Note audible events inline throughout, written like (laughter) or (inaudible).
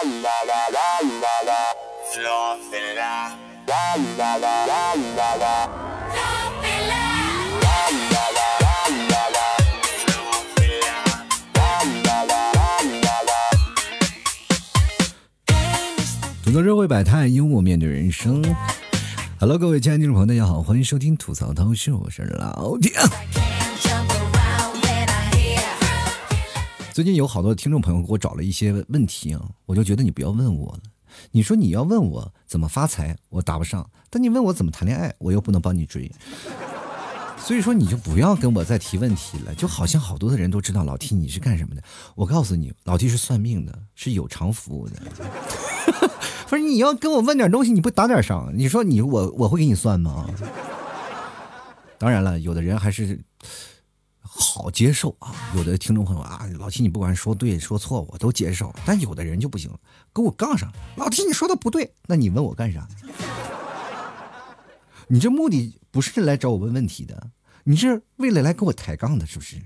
吐槽社会百态，幽默面对人生。Hello，各位亲爱的听众朋友，大家好，欢迎收听吐槽涛秀，我是老铁。最近有好多听众朋友给我找了一些问题啊，我就觉得你不要问我了。你说你要问我怎么发财，我答不上；但你问我怎么谈恋爱，我又不能帮你追。所以说你就不要跟我再提问题了，就好像好多的人都知道老 T 你是干什么的。我告诉你，老 T 是算命的，是有偿服务的。不是你要跟我问点东西，你不打点赏？你说你我我会给你算吗？当然了，有的人还是好接受啊。有的听众朋友啊，老七你不管说对说错我都接受，但有的人就不行，跟我杠上。老七你说的不对，那你问我干啥？(laughs) 你这目的不是来找我问问题的，你是为了来跟我抬杠的，是不是？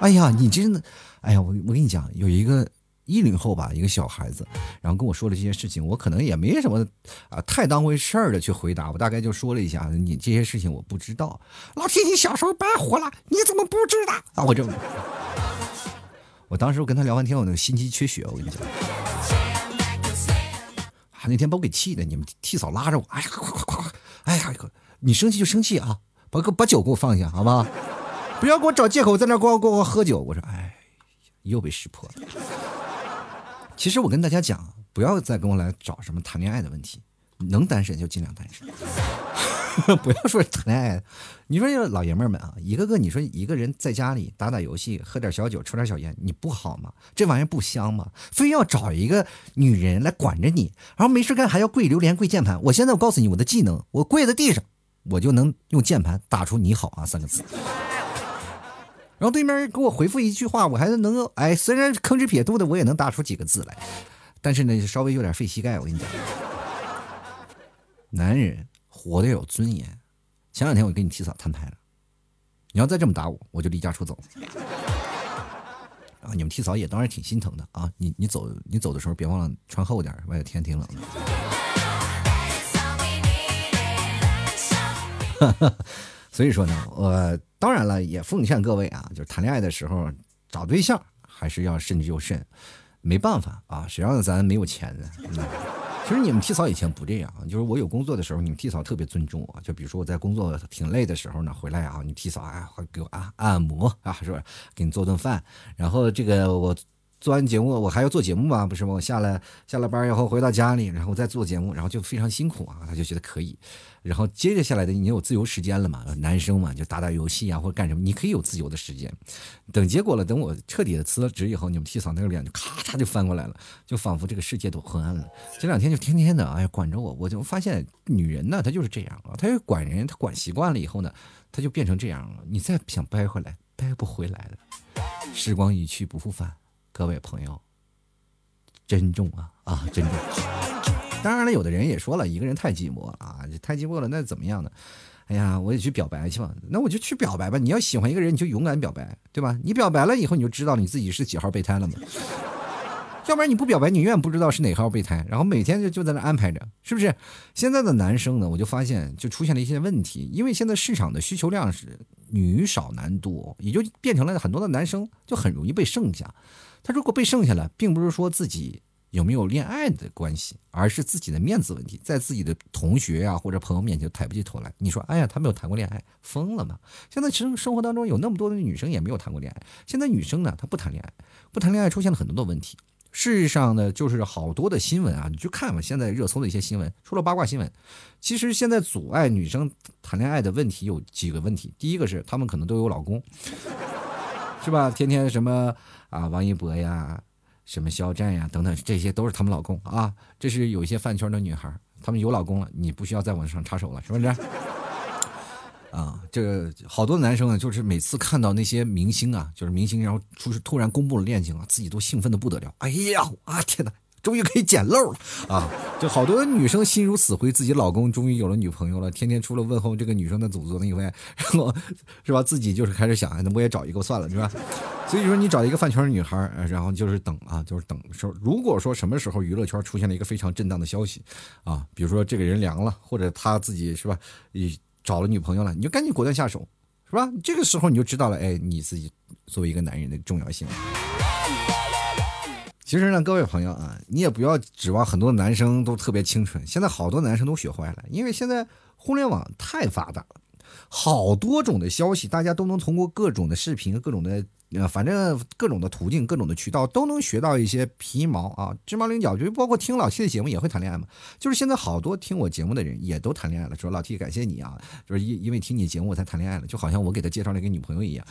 哎呀，你真的，哎呀，我我跟你讲，有一个一零后吧，一个小孩子，然后跟我说了这些事情，我可能也没什么啊太当回事儿的去回答，我大概就说了一下，你这些事情我不知道。老铁，你小时候白活了，你怎么不知道啊？我这，我当时我跟他聊完天，我那个心肌缺血，我跟你讲。啊，那天把我给气的，你们替嫂拉着我，哎呀，快快快快！哎呀，你生气就生气啊，把把酒给我放下，好吧？不要给我找借口在那光光喝酒。我说，哎，又被识破了。其实我跟大家讲，不要再跟我来找什么谈恋爱的问题，能单身就尽量单身，(laughs) 不要说谈恋爱。你说老爷们儿们啊，一个个你说一个人在家里打打游戏，喝点小酒，抽点小烟，你不好吗？这玩意儿不香吗？非要找一个女人来管着你，然后没事干还要跪榴莲跪键盘。我现在我告诉你我的技能，我跪在地上，我就能用键盘打出“你好啊”三个字。然后对面给我回复一句话，我还能够哎，虽然吭哧撇肚的，我也能打出几个字来，但是呢，稍微有点费膝盖。我跟你讲，男人活得有尊严。前两天我跟你提早摊牌了，你要再这么打我，我就离家出走。啊，你们提早也当然挺心疼的啊，你你走你走的时候别忘了穿厚点，外头天挺冷的。(laughs) 所以说呢，我当然了也奉劝各位啊，就是谈恋爱的时候找对象还是要慎之又慎，没办法啊，谁让咱没有钱呢？(laughs) 其实你们替嫂以前不这样，就是我有工作的时候，你们替嫂特别尊重我。就比如说我在工作挺累的时候呢，回来啊，你替嫂啊会给我按按摩啊，是吧？给你做顿饭，然后这个我。做完节目，我还要做节目嘛，不是吗？我下了下了班以后回到家里，然后再做节目，然后就非常辛苦啊。他就觉得可以，然后接着下来的你有自由时间了嘛？男生嘛，就打打游戏啊，或者干什么，你可以有自由的时间。等结果了，等我彻底的辞了职以后，你们替嫂那个脸就咔嚓就翻过来了，就仿佛这个世界都昏暗了。这两天就天天的哎呀管着我，我就发现女人呢，她就是这样啊，她要管人，她管习惯了以后呢，她就变成这样了。你再想掰回来，掰不回来了。时光一去不复返。各位朋友，珍重啊啊，珍重！当然了，有的人也说了，一个人太寂寞啊，太寂寞了，那怎么样呢？哎呀，我也去表白去吧，那我就去表白吧。你要喜欢一个人，你就勇敢表白，对吧？你表白了以后，你就知道你自己是几号备胎了嘛。(laughs) 要不然你不表白，你永远不知道是哪号备胎，然后每天就就在那安排着，是不是？现在的男生呢，我就发现就出现了一些问题，因为现在市场的需求量是女少男多，也就变成了很多的男生就很容易被剩下。他如果被剩下了，并不是说自己有没有恋爱的关系，而是自己的面子问题，在自己的同学啊或者朋友面前抬不起头来。你说，哎呀，他没有谈过恋爱，疯了吗？现在生生活当中有那么多的女生也没有谈过恋爱。现在女生呢，她不谈恋爱，不谈恋爱出现了很多的问题。事实上呢，就是好多的新闻啊，你去看吧，现在热搜的一些新闻，除了八卦新闻，其实现在阻碍女生谈恋爱的问题有几个问题。第一个是她们可能都有老公。是吧？天天什么啊，王一博呀，什么肖战呀，等等，这些都是他们老公啊。这是有一些饭圈的女孩，她们有老公了，你不需要再往上插手了，是不是？啊，这个好多男生啊，就是每次看到那些明星啊，就是明星，然后出突然公布了恋情啊，自己都兴奋的不得了。哎呀，啊天哪，终于可以捡漏了啊！就好多女生心如死灰，自己老公终于有了女朋友了，天天除了问候这个女生的祖宗以外，然后是吧？自己就是开始想，那我也找一个算了，是吧？所以说，你找一个饭圈女孩，然后就是等啊，就是等说，如果说什么时候娱乐圈出现了一个非常震荡的消息啊，比如说这个人凉了，或者他自己是吧，找了女朋友了，你就赶紧果断下手，是吧？这个时候你就知道了，哎，你自己作为一个男人的重要性。其实呢，各位朋友啊，你也不要指望很多男生都特别清纯。现在好多男生都学坏了，因为现在互联网太发达了，好多种的消息，大家都能通过各种的视频、各种的呃，反正各种的途径、各种的渠道，都能学到一些皮毛啊、芝麻菱角。就包括听老 T 的节目也会谈恋爱嘛。就是现在好多听我节目的人也都谈恋爱了，说老 T 感谢你啊，就是因因为听你节目我才谈恋爱了，就好像我给他介绍了一个女朋友一样。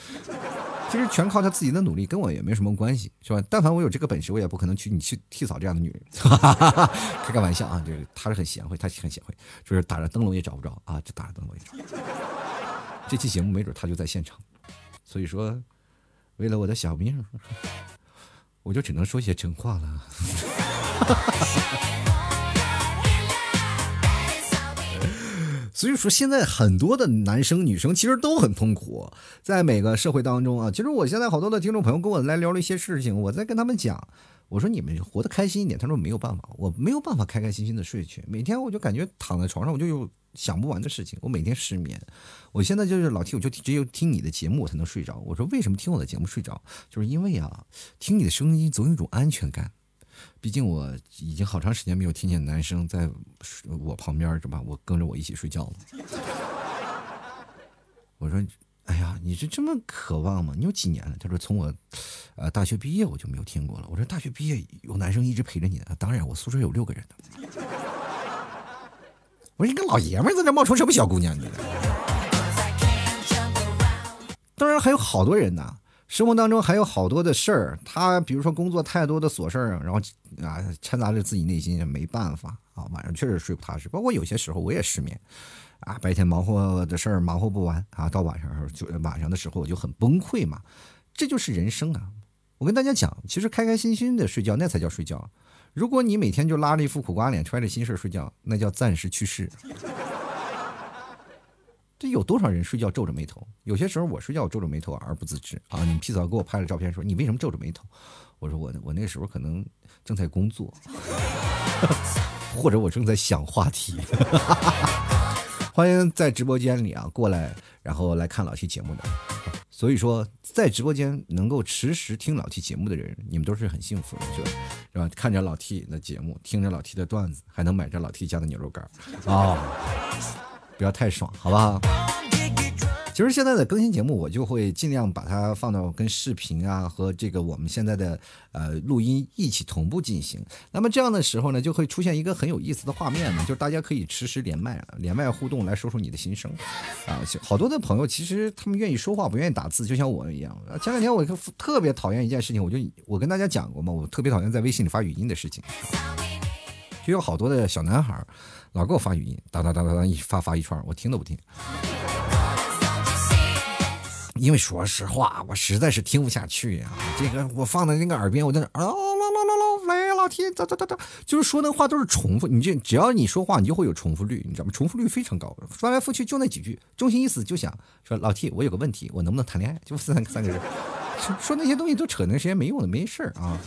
其实全靠他自己的努力，跟我也没什么关系，是吧？但凡我有这个本事，我也不可能娶你去替嫂这样的女人。(laughs) 开个玩笑啊，就是他是很贤惠，他很贤惠，就是打着灯笼也找不着啊，就打着灯笼也找不着。这期节目没准他就在现场，所以说，为了我的小命，我就只能说些真话了。(laughs) 所以说，现在很多的男生女生其实都很痛苦，在每个社会当中啊。其实我现在好多的听众朋友跟我来聊了一些事情，我在跟他们讲，我说你们活得开心一点。他说没有办法，我没有办法开开心心的睡去。每天我就感觉躺在床上，我就有想不完的事情。我每天失眠，我现在就是老听，我就只有听你的节目我才能睡着。我说为什么听我的节目睡着？就是因为啊，听你的声音总有一种安全感。毕竟我已经好长时间没有听见男生在我旁边是吧？我跟着我一起睡觉了。(laughs) 我说，哎呀，你是这么渴望吗？你有几年了？他说从我，呃，大学毕业我就没有听过了。我说大学毕业有男生一直陪着你呢？当然，我宿舍有六个人的。我说一个老爷们儿在那冒充什么小姑娘？你？当然还有好多人呢。生活当中还有好多的事儿，他比如说工作太多的琐事儿，然后啊掺杂着自己内心也没办法啊，晚上确实睡不踏实。包括有些时候我也失眠，啊，白天忙活的事儿忙活不完啊，到晚上就晚上的时候我就很崩溃嘛。这就是人生啊！我跟大家讲，其实开开心心的睡觉那才叫睡觉。如果你每天就拉着一副苦瓜脸，揣着心事睡觉，那叫暂时去世。这有多少人睡觉皱着眉头？有些时候我睡觉我皱着眉头而不自知啊！你皮嫂给我拍了照片，说你为什么皱着眉头？我说我我那时候可能正在工作，(laughs) 或者我正在想话题。欢迎在直播间里啊过来，然后来看老 T 节目的。所以说，在直播间能够实时听老 T 节目的人，你们都是很幸福的，是吧？看着老 T 的节目，听着老 T 的段子，还能买着老 T 家的牛肉干啊！不要太爽，好不好？其实现在的更新节目，我就会尽量把它放到跟视频啊和这个我们现在的呃录音一起同步进行。那么这样的时候呢，就会出现一个很有意思的画面呢，(laughs) 就是大家可以实时连麦，连麦互动来说说你的心声啊。好多的朋友其实他们愿意说话，不愿意打字，就像我一样。前两天我特别讨厌一件事情，我就我跟大家讲过嘛，我特别讨厌在微信里发语音的事情，(laughs) 就有好多的小男孩。老给我发语音，哒哒哒哒哒一发发一串，我听都不听。因为说实话，我实在是听不下去呀。这个我放在那个耳边，我在那啊啦啦啦啦，喂老天，咋咋咋咋，就是说那话都是重复。你这只要你说话，你就会有重复率，你知道吗？重复率非常高，翻来覆去就那几句，中心意思就想说老 T，我有个问题，我能不能谈恋爱？就三三个人，说那些东西都扯那些没用的，没事儿啊。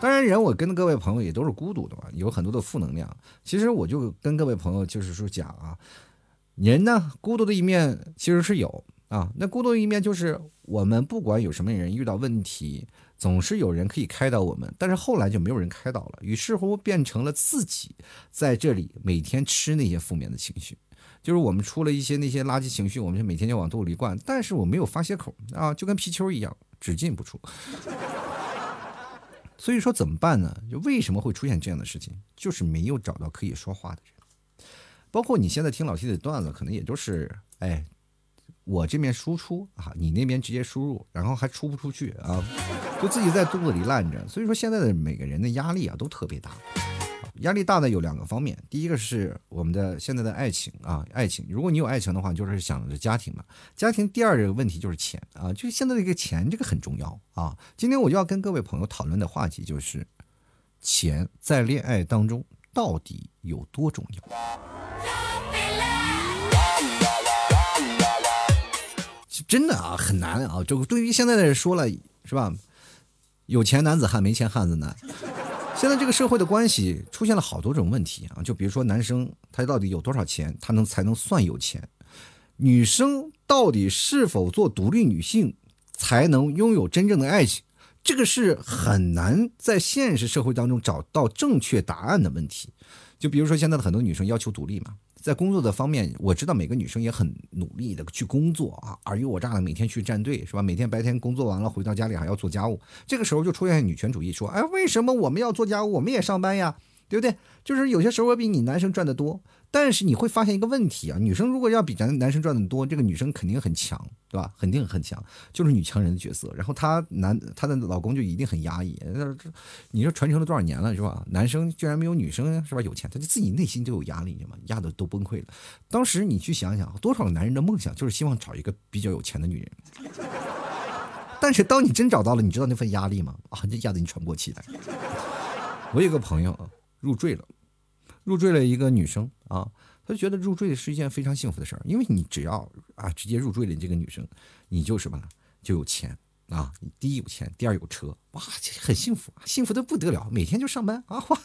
当然，人我跟各位朋友也都是孤独的嘛，有很多的负能量。其实我就跟各位朋友就是说讲啊，人呢孤独的一面其实是有啊，那孤独一面就是我们不管有什么人遇到问题，总是有人可以开导我们，但是后来就没有人开导了，于是乎变成了自己在这里每天吃那些负面的情绪，就是我们出了一些那些垃圾情绪，我们就每天就往肚里灌，但是我没有发泄口啊，就跟皮球一样，只进不出。(laughs) 所以说怎么办呢？就为什么会出现这样的事情？就是没有找到可以说话的人。包括你现在听老 T 的段子，可能也就是，哎，我这边输出啊，你那边直接输入，然后还出不出去啊，就自己在肚子里烂着。所以说现在的每个人的压力啊都特别大。压力大的有两个方面，第一个是我们的现在的爱情啊，爱情。如果你有爱情的话，就是想着家庭嘛。家庭第二个问题就是钱啊，就是现在这个钱这个很重要啊。今天我就要跟各位朋友讨论的话题就是，钱在恋爱当中到底有多重要？真的啊，很难啊！就对于现在的人说了，是吧？有钱男子汉，没钱汉子难。现在这个社会的关系出现了好多种问题啊，就比如说男生他到底有多少钱，他能才能算有钱？女生到底是否做独立女性才能拥有真正的爱情？这个是很难在现实社会当中找到正确答案的问题。就比如说现在的很多女生要求独立嘛，在工作的方面，我知道每个女生也很努力的去工作啊，尔虞我诈的每天去站队是吧？每天白天工作完了回到家里还要做家务，这个时候就出现女权主义，说哎，为什么我们要做家务，我们也上班呀，对不对？就是有些时候我比你男生赚的多。但是你会发现一个问题啊，女生如果要比男男生赚的多，这个女生肯定很强，对吧？肯定很强，就是女强人的角色。然后她男她的老公就一定很压抑。你说传承了多少年了，是吧？男生居然没有女生是吧？有钱，他就自己内心就有压力，你知道吗？压的都崩溃了。当时你去想想，多少男人的梦想就是希望找一个比较有钱的女人。但是当你真找到了，你知道那份压力吗？啊，这压得你喘不过气来。我有个朋友啊入赘了。入赘了一个女生啊，他就觉得入赘是一件非常幸福的事儿，因为你只要啊直接入赘了这个女生，你就什么？就有钱啊，你第一有钱，第二有车，哇，很幸福，幸福的不得了，每天就上班啊，哇，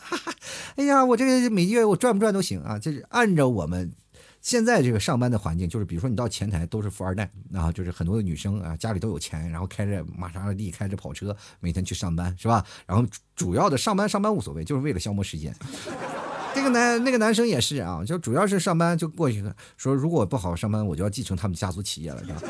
哎呀，我这个每月我赚不赚都行啊，就是按照我们现在这个上班的环境，就是比如说你到前台都是富二代啊，就是很多的女生啊家里都有钱，然后开着玛莎拉蒂，开着跑车，每天去上班是吧？然后主要的上班上班无所谓，就是为了消磨时间。那个男那个男生也是啊，就主要是上班就过去了说，如果不好好上班，我就要继承他们家族企业了，是吧？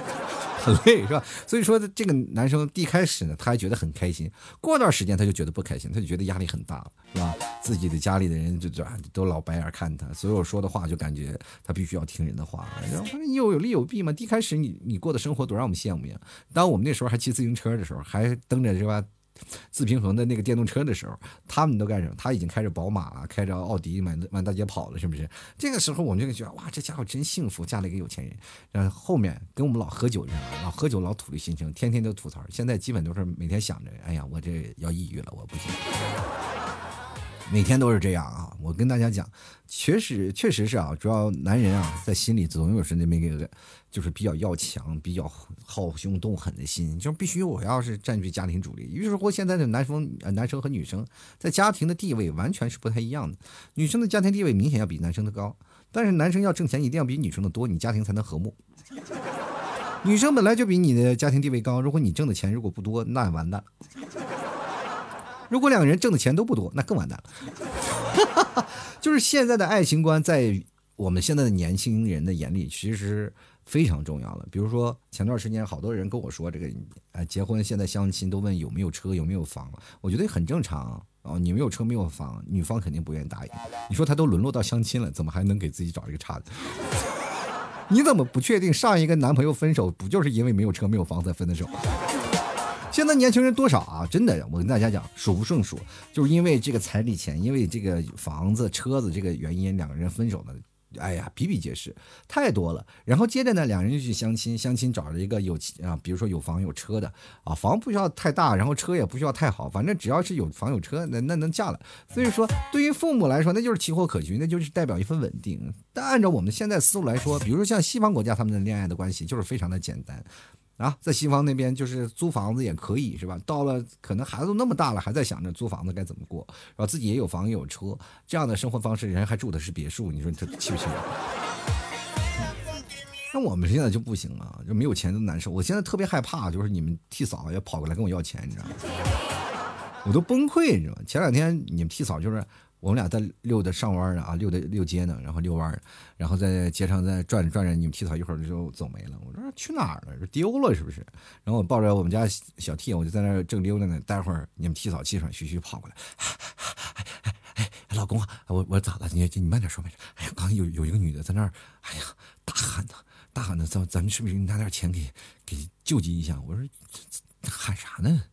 很累，是吧？所以说这个男生一开始呢，他还觉得很开心，过段时间他就觉得不开心，他就觉得压力很大，是吧？自己的家里的人就这都老白眼看他，所有说的话就感觉他必须要听人的话。然后你有有利有弊嘛？一开始你你过的生活多让我们羡慕呀！当我们那时候还骑自行车的时候，还蹬着是吧？自平衡的那个电动车的时候，他们都干什么？他已经开着宝马了，开着奥迪满满大街跑了，是不是？这个时候我们就觉得哇，这家伙真幸福，嫁了一个有钱人。然后后面跟我们老喝酒一样，老喝酒老吐的心情，天天都吐槽。现在基本都是每天想着，哎呀，我这要抑郁了，我不行。每天都是这样啊！我跟大家讲，确实确实是啊，主要男人啊，在心里总有是那么一个，就是比较要强、比较好凶斗狠的心，就必须我要是占据家庭主力。于是乎，现在的男生、男生和女生在家庭的地位完全是不太一样的。女生的家庭地位明显要比男生的高，但是男生要挣钱一定要比女生的多，你家庭才能和睦。女生本来就比你的家庭地位高，如果你挣的钱如果不多，那完蛋。如果两个人挣的钱都不多，那更完蛋了。(laughs) 就是现在的爱情观，在我们现在的年轻人的眼里，其实非常重要了。比如说前段时间，好多人跟我说，这个呃结婚现在相亲都问有没有车有没有房，我觉得很正常哦。你没有车没有房，女方肯定不愿意答应。你说他都沦落到相亲了，怎么还能给自己找一个差的？(laughs) 你怎么不确定上一个男朋友分手不就是因为没有车没有房才分的手？现在年轻人多少啊？真的，我跟大家讲，数不胜数，就是因为这个彩礼钱，因为这个房子、车子这个原因，两个人分手的，哎呀，比比皆是，太多了。然后接着呢，两人就去相亲，相亲找了一个有啊，比如说有房有车的啊，房不需要太大，然后车也不需要太好，反正只要是有房有车，那那能嫁了。所以说，对于父母来说，那就是奇货可居，那就是代表一份稳定。但按照我们现在思路来说，比如说像西方国家，他们的恋爱的关系就是非常的简单。啊，在西方那边就是租房子也可以，是吧？到了可能孩子都那么大了，还在想着租房子该怎么过，然后自己也有房也有车，这样的生活方式，人还住的是别墅，你说这气不气人？(laughs) 那我们现在就不行了，就没有钱都难受。我现在特别害怕，就是你们替嫂要跑过来跟我要钱，你知道吗？我都崩溃，你知道吗？前两天你们替嫂就是。我们俩在溜的上弯呢啊，溜的溜街呢，然后溜弯，然后在街上在转着转着，你们替嫂一会儿就走没了。我说去哪儿了？丢了是不是？然后我抱着我们家小 T，我就在那儿正溜达呢。待会儿你们替嫂气喘吁吁跑过来，哎哎哎，老公，我我咋了？你你慢点说慢点。哎呀，刚有有一个女的在那儿，哎呀，大喊呢，大喊呢，咱咱们是不是拿点钱给给救济一下？我说喊啥呢？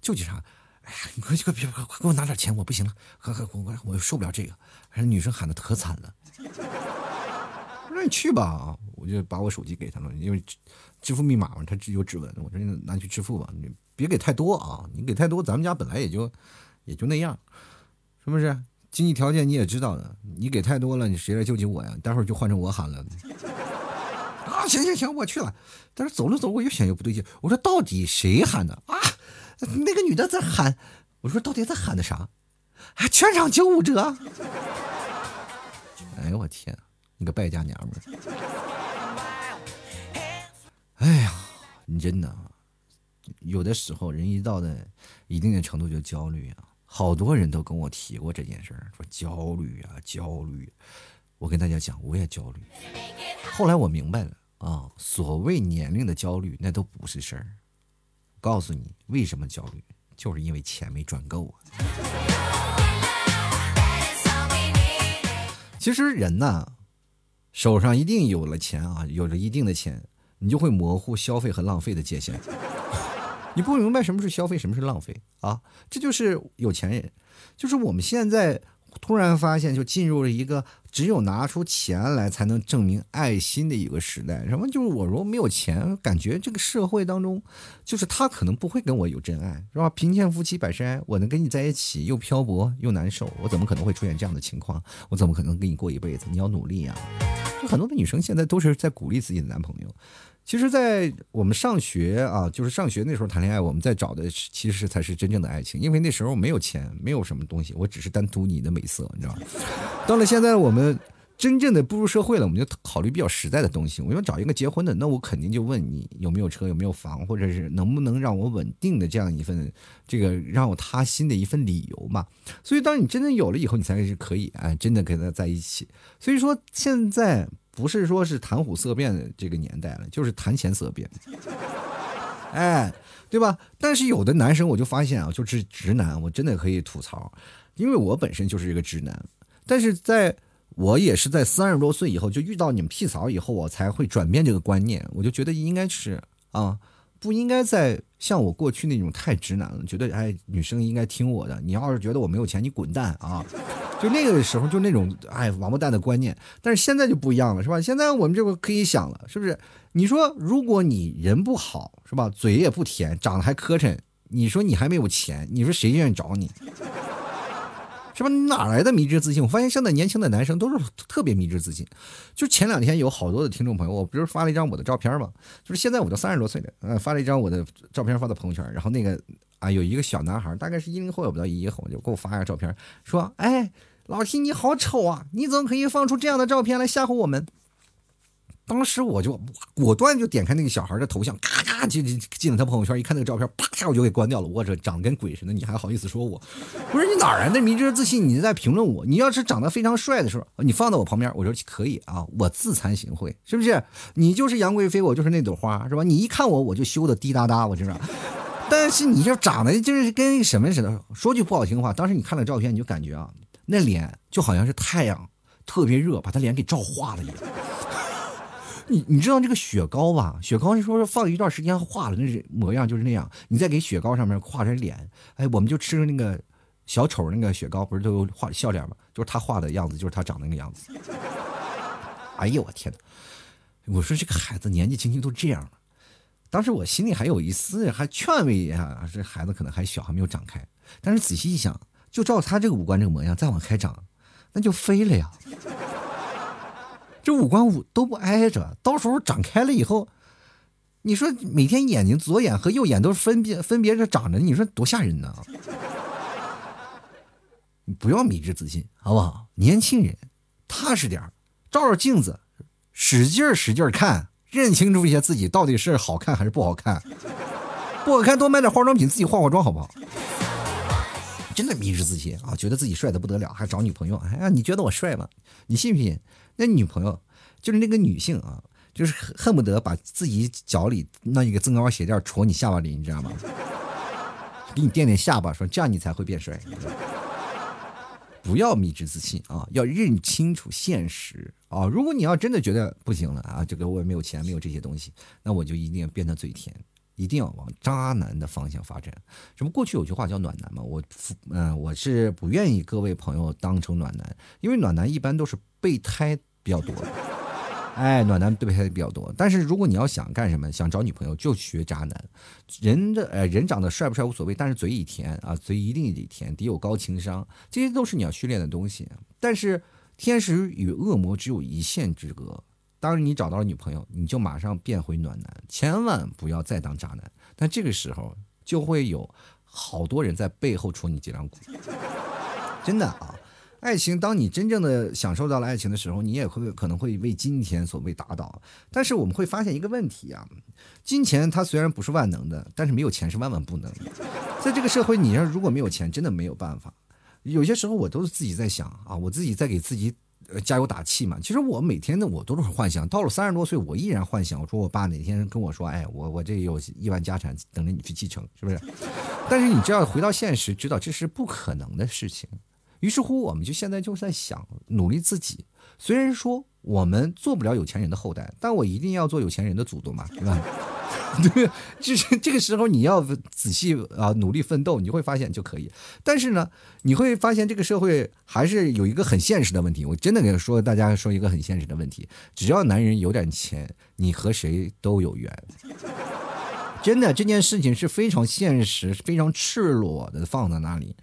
救济啥？哎，你快去快别快快给我拿点钱，我不行了，快快快我我受不了这个。还是女生喊的可惨了。我说你去吧，我就把我手机给他了，因为支付密码嘛，他有指纹。我说你拿去支付吧，你别给太多啊，你给太多，咱们家本来也就也就那样。是不是？经济条件你也知道的，你给太多了，你谁来救济我呀？待会儿就换成我喊了。啊，行行行，我去了。但是走着走，我越想越不对劲。我说到底谁喊的啊？那个女的在喊。我说到底在喊的啥？啊，全场九五折。哎呦我天，你个败家娘们儿！哎呀，你真的，有的时候人一到的一定的程度就焦虑啊。好多人都跟我提过这件事儿，说焦虑啊，焦虑。我跟大家讲，我也焦虑。后来我明白了啊，所谓年龄的焦虑，那都不是事儿。告诉你为什么焦虑，就是因为钱没赚够啊。其实人呐，手上一定有了钱啊，有着一定的钱，你就会模糊消费和浪费的界限。(laughs) 你不明白什么是消费，什么是浪费啊？这就是有钱人，就是我们现在突然发现，就进入了一个只有拿出钱来才能证明爱心的一个时代。什么？就是我如果没有钱，感觉这个社会当中，就是他可能不会跟我有真爱，是吧？贫贱夫妻百事哀，我能跟你在一起又漂泊又难受，我怎么可能会出现这样的情况？我怎么可能跟你过一辈子？你要努力呀！就很多的女生现在都是在鼓励自己的男朋友。其实，在我们上学啊，就是上学那时候谈恋爱，我们在找的其实才是真正的爱情，因为那时候没有钱，没有什么东西，我只是单图你的美色，你知道吗？到了现在，我们真正的步入社会了，我们就考虑比较实在的东西。我要找一个结婚的，那我肯定就问你有没有车，有没有房，或者是能不能让我稳定的这样一份这个让我踏心的一份理由嘛。所以，当你真正有了以后，你才是可以哎，真的跟他在一起。所以说，现在。不是说是谈虎色变的这个年代了，就是谈钱色变，(laughs) 哎，对吧？但是有的男生我就发现啊，就是直男，我真的可以吐槽，因为我本身就是一个直男，但是在我也是在三十多岁以后就遇到你们屁槽以后，我才会转变这个观念，我就觉得应该是啊。不应该再像我过去那种太直男了，觉得哎，女生应该听我的。你要是觉得我没有钱，你滚蛋啊！就那个时候就那种哎王八蛋的观念。但是现在就不一样了，是吧？现在我们这个可以想了，是不是？你说如果你人不好，是吧？嘴也不甜，长得还磕碜，你说你还没有钱，你说谁愿意找你？是吧？哪来的迷之自信？我发现现在年轻的男生都是特别迷之自信。就前两天有好多的听众朋友，我不是发了一张我的照片吗？就是现在我都三十多岁了，嗯，发了一张我的照片发到朋友圈，然后那个啊，有一个小男孩，大概是一零后也不到一后，就给我发一个照片，说：“哎，老 T 你好丑啊！你怎么可以放出这样的照片来吓唬我们？”当时我就果断就点开那个小孩的头像，咔咔就进了他朋友圈，一看那个照片，啪下我就给关掉了。我这长得跟鬼似的，你还好意思说我？不是你哪来的迷之自信？你在评论我？你要是长得非常帅的时候，你放到我旁边，我说可以啊，我自惭形秽，是不是？你就是杨贵妃，我就是那朵花，是吧？你一看我，我就羞的滴答答，我知道。但是你这长得就是跟什么似的？说句不好听的话，当时你看了照片，你就感觉啊，那脸就好像是太阳特别热，把他脸给照化了一样。你你知道这个雪糕吧？雪糕是说是放一段时间化了，那是模样就是那样。你再给雪糕上面画点脸，哎，我们就吃那个小丑那个雪糕，不是都有画笑脸吗？就是他画的样子，就是他长那个样子。(laughs) 哎呦我天哪！我说这个孩子年纪轻轻都这样了。当时我心里还有一丝还劝慰一下，这孩子可能还小，还没有长开。但是仔细一想，就照他这个五官这个模样，再往开长，那就飞了呀。这五官五都不挨着，到时候长开了以后，你说每天眼睛左眼和右眼都分别分别着长着，你说多吓人呢？(laughs) 你不要迷之自信，好不好？年轻人踏实点照照镜子，使劲儿使劲儿看，认清楚一下自己到底是好看还是不好看。不好看多买点化妆品，自己化化妆，好不好？真的迷之自信啊，觉得自己帅的不得了，还找女朋友。哎呀，你觉得我帅吗？你信不信？那女朋友就是那个女性啊，就是恨不得把自己脚里那一个增高鞋垫戳你下巴里，你知道吗？(laughs) 给你垫垫下巴，说这样你才会变帅。不要迷之自信啊，要认清楚现实啊。如果你要真的觉得不行了啊，这个我也没有钱，没有这些东西，那我就一定要变得嘴甜，一定要往渣男的方向发展。什么过去有句话叫暖男嘛，我嗯，我是不愿意各位朋友当成暖男，因为暖男一般都是备胎。比较多，(laughs) 哎，暖男对还比较多。但是如果你要想干什么，想找女朋友，就学渣男。人的呃人长得帅不帅无所谓，但是嘴一甜啊，嘴一定得甜，得有高情商，这些都是你要训练的东西。但是天使与恶魔只有一线之隔。当你找到了女朋友，你就马上变回暖男，千万不要再当渣男。但这个时候就会有好多人在背后戳你脊梁骨，真的啊！爱情，当你真正的享受到了爱情的时候，你也会可能会为金钱所被打倒。但是我们会发现一个问题啊，金钱它虽然不是万能的，但是没有钱是万万不能的。在这个社会，你要如果没有钱，真的没有办法。有些时候我都是自己在想啊，我自己在给自己。加油打气嘛！其实我每天呢我都是幻想，到了三十多岁，我依然幻想。我说我爸哪天跟我说，哎，我我这有亿万家产等着你去继承，是不是？(laughs) 但是你只要回到现实，知道这是不可能的事情。于是乎，我们就现在就在想，努力自己。虽然说我们做不了有钱人的后代，但我一定要做有钱人的祖宗嘛，对吧？(laughs) 对，(laughs) 就是这个时候你要仔细啊，努力奋斗，你会发现就可以。但是呢，你会发现这个社会还是有一个很现实的问题。我真的给说大家说一个很现实的问题：只要男人有点钱，你和谁都有缘。真的，这件事情是非常现实、非常赤裸的放在那里。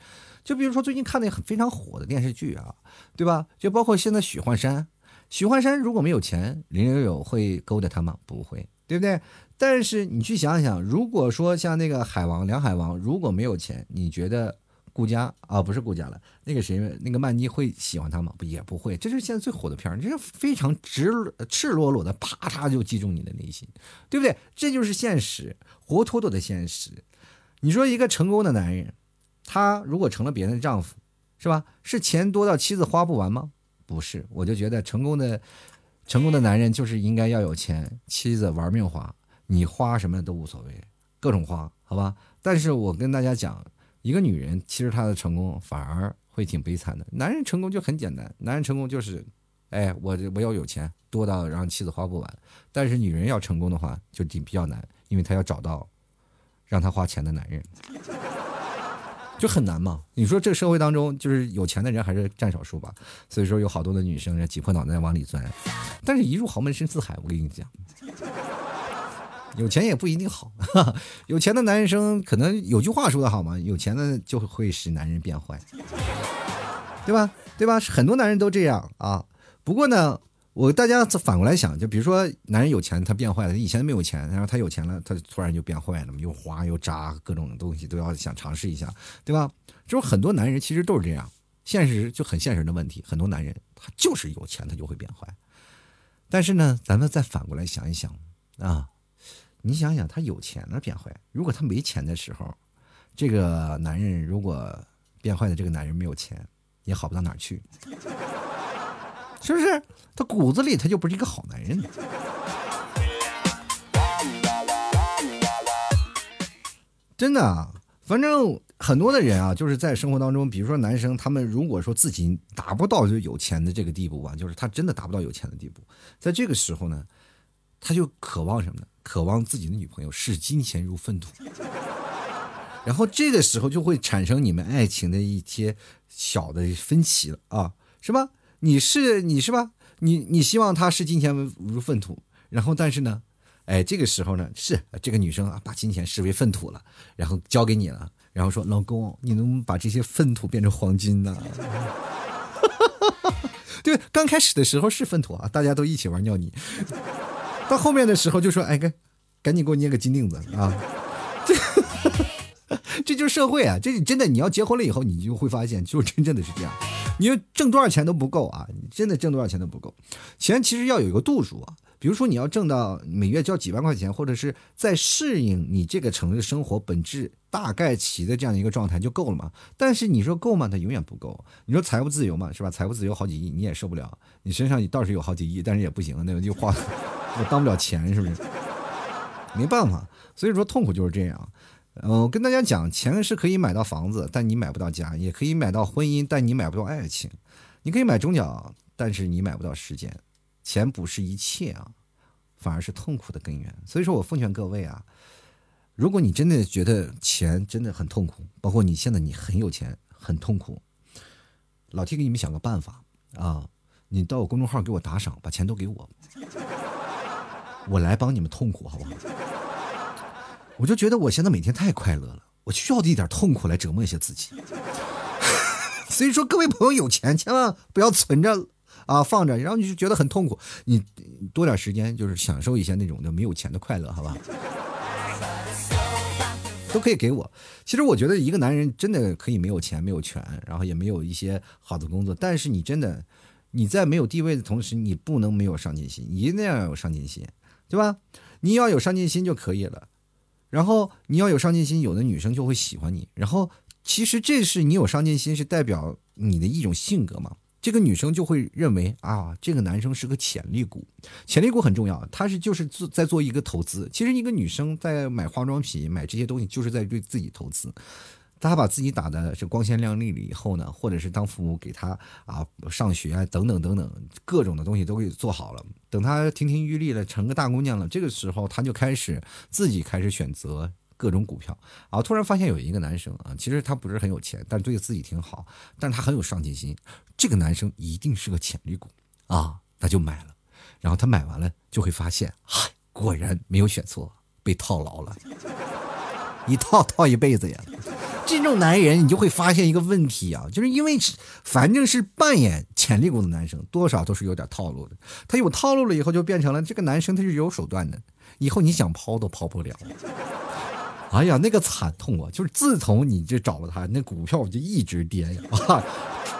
就比如说最近看那很非常火的电视剧啊，对吧？就包括现在许幻山，许幻山如果没有钱，林有有会勾搭他吗？不会，对不对？但是你去想想，如果说像那个海王梁海王，如果没有钱，你觉得顾佳啊不是顾佳了，那个谁那个曼妮会喜欢他吗？不也不会。这是现在最火的片儿，这是非常直赤裸裸的，啪嚓就击中你的内心，对不对？这就是现实，活脱脱的现实。你说一个成功的男人，他如果成了别人的丈夫，是吧？是钱多到妻子花不完吗？不是，我就觉得成功的成功的男人就是应该要有钱，妻子玩命花。你花什么都无所谓，各种花，好吧？但是我跟大家讲，一个女人其实她的成功反而会挺悲惨的。男人成功就很简单，男人成功就是，哎，我我要有钱，多到让妻子花不完。但是女人要成功的话，就挺比较难，因为她要找到让她花钱的男人，就很难嘛。你说这社会当中，就是有钱的人还是占少数吧？所以说有好多的女生挤破脑袋往里钻，但是一入豪门深似海，我跟你讲。有钱也不一定好，(laughs) 有钱的男生可能有句话说的好嘛，有钱的就会使男人变坏，对吧？对吧？很多男人都这样啊。不过呢，我大家反过来想，就比如说男人有钱他变坏了，以前没有钱，然后他有钱了，他突然就变坏了，又花又渣，各种东西都要想尝试一下，对吧？就是很多男人其实都是这样，现实就很现实的问题，很多男人他就是有钱他就会变坏。但是呢，咱们再反过来想一想啊。你想想，他有钱了变坏；如果他没钱的时候，这个男人如果变坏的这个男人没有钱，也好不到哪儿去，是不是？他骨子里他就不是一个好男人。真的啊，反正很多的人啊，就是在生活当中，比如说男生，他们如果说自己达不到就有钱的这个地步吧，就是他真的达不到有钱的地步，在这个时候呢，他就渴望什么呢？渴望自己的女朋友视金钱如粪土，然后这个时候就会产生你们爱情的一些小的分歧了啊，是吧？你是你是吧？你你希望他视金钱如粪土，然后但是呢，哎，这个时候呢，是这个女生啊，把金钱视为粪土了，然后交给你了，然后说老公，你能把这些粪土变成黄金呢？(laughs) 对，刚开始的时候是粪土啊，大家都一起玩尿泥。到后面的时候就说：“哎，赶紧给我捏个金锭子啊！”这就是社会啊！这真的，你要结婚了以后，你就会发现，就真正的是这样。你说挣多少钱都不够啊！你真的挣多少钱都不够。钱其实要有一个度数啊。比如说，你要挣到每月交几万块钱，或者是在适应你这个城市生活本质大概齐的这样一个状态就够了嘛？但是你说够吗？它永远不够。你说财务自由嘛，是吧？财务自由好几亿你也受不了。你身上你倒是有好几亿，但是也不行，那个就花。(laughs) 我当不了钱，是不是？没办法，所以说痛苦就是这样。嗯，我跟大家讲，钱是可以买到房子，但你买不到家；也可以买到婚姻，但你买不到爱情。你可以买钟表，但是你买不到时间。钱不是一切啊，反而是痛苦的根源。所以说我奉劝各位啊，如果你真的觉得钱真的很痛苦，包括你现在你很有钱很痛苦，老 T 给你们想个办法啊，你到我公众号给我打赏，把钱都给我。我来帮你们痛苦，好不好？我就觉得我现在每天太快乐了，我需要一点痛苦来折磨一下自己。(laughs) 所以说，各位朋友有钱千万不要存着啊，放着，然后你就觉得很痛苦。你多点时间就是享受一下那种的没有钱的快乐，好吧？都可以给我。其实我觉得一个男人真的可以没有钱、没有权，然后也没有一些好的工作，但是你真的你在没有地位的同时，你不能没有上进心，你一定要有上进心，对吧？你要有上进心就可以了。然后你要有上进心，有的女生就会喜欢你。然后其实这是你有上进心，是代表你的一种性格嘛？这个女生就会认为啊，这个男生是个潜力股，潜力股很重要，他是就是做在做一个投资。其实一个女生在买化妆品、买这些东西，就是在对自己投资。他把自己打的是光鲜亮丽了以后呢，或者是当父母给他啊上学啊等等等等各种的东西都给做好了。等他亭亭玉立了，成个大姑娘了，这个时候他就开始自己开始选择各种股票啊。突然发现有一个男生啊，其实他不是很有钱，但对自己挺好，但是他很有上进心。这个男生一定是个潜力股啊，他就买了。然后他买完了就会发现，嗨，果然没有选错，被套牢了，一套套一辈子呀。这种男人，你就会发现一个问题啊，就是因为反正是扮演潜力股的男生，多少都是有点套路的。他有套路了以后，就变成了这个男生他是有手段的，以后你想抛都抛不了。哎呀，那个惨痛啊！就是自从你这找了他，那股票就一直跌呀，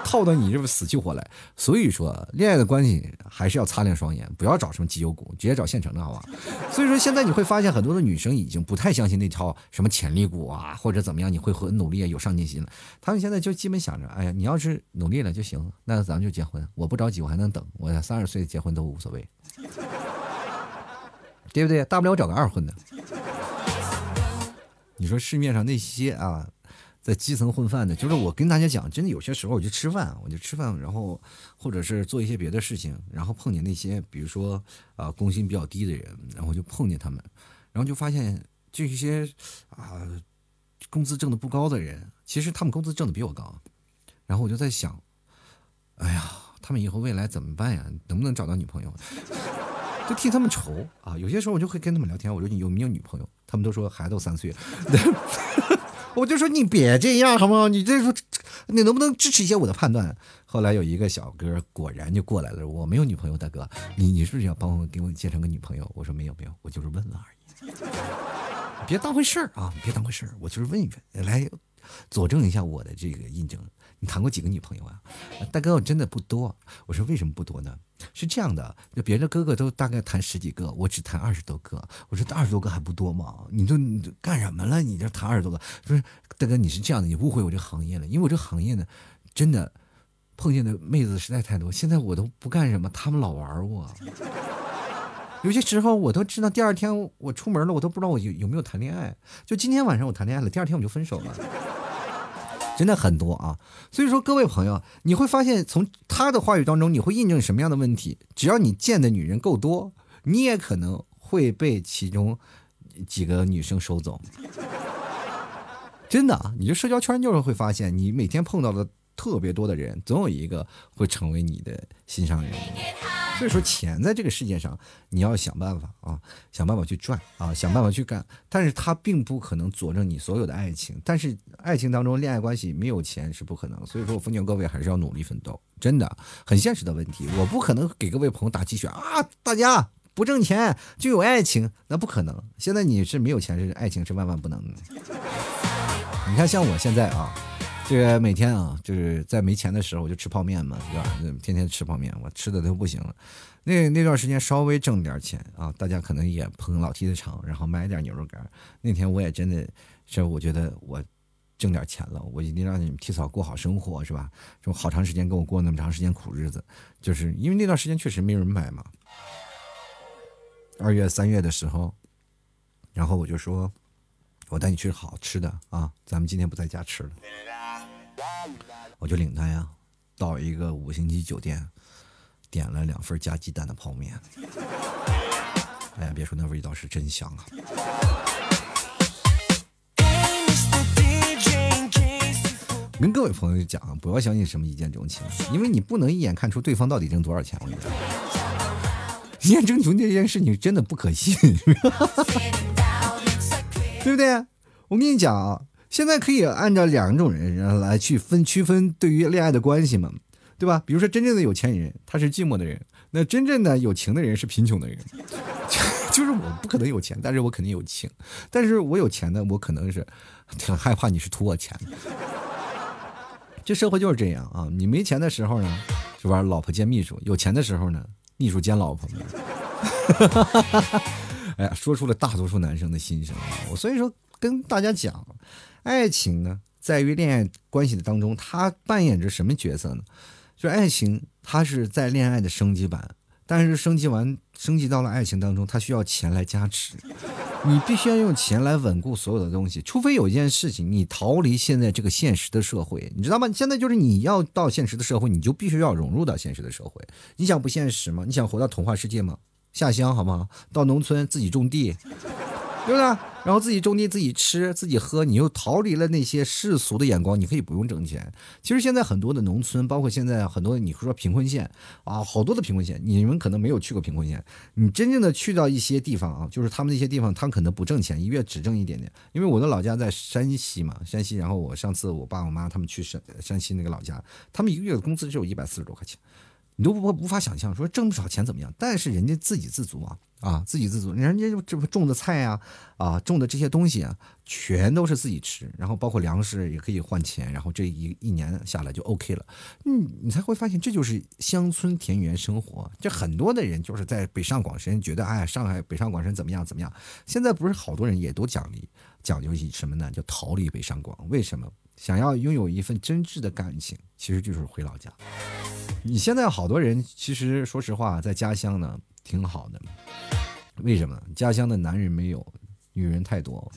套的你这不死去活来。所以说，恋爱的关系还是要擦亮双眼，不要找什么绩优股，直接找现成的，好吧？所以说，现在你会发现很多的女生已经不太相信那套什么潜力股啊，或者怎么样，你会很努力啊、有上进心了。他们现在就基本想着，哎呀，你要是努力了就行，那咱们就结婚。我不着急，我还能等，我三十岁结婚都无所谓，(laughs) 对不对？大不了找个二婚的。(laughs) 你说市面上那些啊，在基层混饭的，就是我跟大家讲，真的有些时候我就吃饭，我就吃饭，然后或者是做一些别的事情，然后碰见那些比如说啊工薪比较低的人，然后就碰见他们，然后就发现这些啊工资挣的不高的人，其实他们工资挣的比我高，然后我就在想，哎呀，他们以后未来怎么办呀？能不能找到女朋友？就替他们愁啊！有些时候我就会跟他们聊天，我说你有没有女朋友？他们都说孩子都三岁了，(laughs) 我就说你别这样好不好？你这说你能不能支持一下我的判断？后来有一个小哥果然就过来了，我没有女朋友，大哥，你你是不是要帮我给我介绍个女朋友？我说没有没有，我就是问问而已，别当回事儿啊，别当回事儿，我就是问一问，来佐证一下我的这个印证。你谈过几个女朋友啊？大哥，我真的不多。我说为什么不多呢？是这样的，就别的哥哥都大概谈十几个，我只谈二十多个。我说二十多个还不多吗？你都你干什么了？你这谈二十多个？不是大哥，你是这样的，你误会我这行业了。因为我这行业呢，真的碰见的妹子实在太多。现在我都不干什么，他们老玩我。有些时候我都知道，第二天我出门了，我都不知道我有有没有谈恋爱。就今天晚上我谈恋爱了，第二天我就分手了。(laughs) 真的很多啊，所以说各位朋友，你会发现从他的话语当中，你会印证什么样的问题？只要你见的女人够多，你也可能会被其中几个女生收走。真的，你这社交圈就是会发现，你每天碰到的特别多的人，总有一个会成为你的心上人。所以说，钱在这个世界上，你要想办法啊，想办法去赚啊，想办法去干。但是它并不可能佐证你所有的爱情。但是爱情当中，恋爱关系没有钱是不可能。所以说我奉劝各位还是要努力奋斗，真的很现实的问题。我不可能给各位朋友打鸡血啊，大家不挣钱就有爱情，那不可能。现在你是没有钱，是爱情是万万不能的。你看，像我现在啊。这个每天啊，就是在没钱的时候我就吃泡面嘛，对吧？天天吃泡面，我吃的都不行了。那那段时间稍微挣点钱啊，大家可能也捧老 T 的场，然后买点牛肉干。那天我也真的是，我觉得我挣点钱了，我一定让你们提早过好生活，是吧？就好长时间跟我过那么长时间苦日子，就是因为那段时间确实没人买嘛。二月三月的时候，然后我就说，我带你去好吃的啊，咱们今天不在家吃了。我就领他呀，到一个五星级酒店，点了两份加鸡蛋的泡面。(laughs) 哎呀，别说那味道是真香啊！跟各位朋友讲，不要相信什么一见钟情，因为你不能一眼看出对方到底挣多少钱。我跟你讲，一见钟情这件事情真的不可信，(laughs) 对不对？我跟你讲啊，现在可以按照两种人来去分区分对于恋爱的关系嘛，对吧？比如说真正的有钱人，他是寂寞的人；那真正的有情的人是贫穷的人。(laughs) 就是我不可能有钱，但是我肯定有情。但是我有钱的，我可能是挺害怕你是图我钱的。这社会就是这样啊！你没钱的时候呢，是吧？老婆兼秘书；有钱的时候呢，秘书兼老婆。(laughs) 哎呀，说出了大多数男生的心声啊！我所以说跟大家讲，爱情呢，在于恋爱关系的当中，它扮演着什么角色呢？就是爱情，它是在恋爱的升级版。但是升级完，升级到了爱情当中，它需要钱来加持，你必须要用钱来稳固所有的东西，除非有一件事情你逃离现在这个现实的社会，你知道吗？现在就是你要到现实的社会，你就必须要融入到现实的社会。你想不现实吗？你想活到童话世界吗？下乡好吗？到农村自己种地。对不对？然后自己种地，自己吃，自己喝，你又逃离了那些世俗的眼光，你可以不用挣钱。其实现在很多的农村，包括现在很多你说贫困县啊，好多的贫困县，你们可能没有去过贫困县。你真正的去到一些地方啊，就是他们那些地方，他们可能不挣钱，一月只挣一点点。因为我的老家在山西嘛，山西。然后我上次我爸我妈他们去山山西那个老家，他们一个月的工资只有一百四十多块钱。你都无无法想象，说挣不少钱怎么样？但是人家自给自足啊，啊，自给自足，人家这不种的菜呀，啊，种的这些东西啊，全都是自己吃，然后包括粮食也可以换钱，然后这一一年下来就 OK 了。嗯，你才会发现这就是乡村田园生活。这很多的人就是在北上广深觉得，哎，上海北上广深怎么样怎么样？现在不是好多人也都讲离讲究一什么呢？叫逃离北上广。为什么？想要拥有一份真挚的感情，其实就是回老家。你现在好多人，其实说实话，在家乡呢挺好的。为什么？家乡的男人没有，女人太多，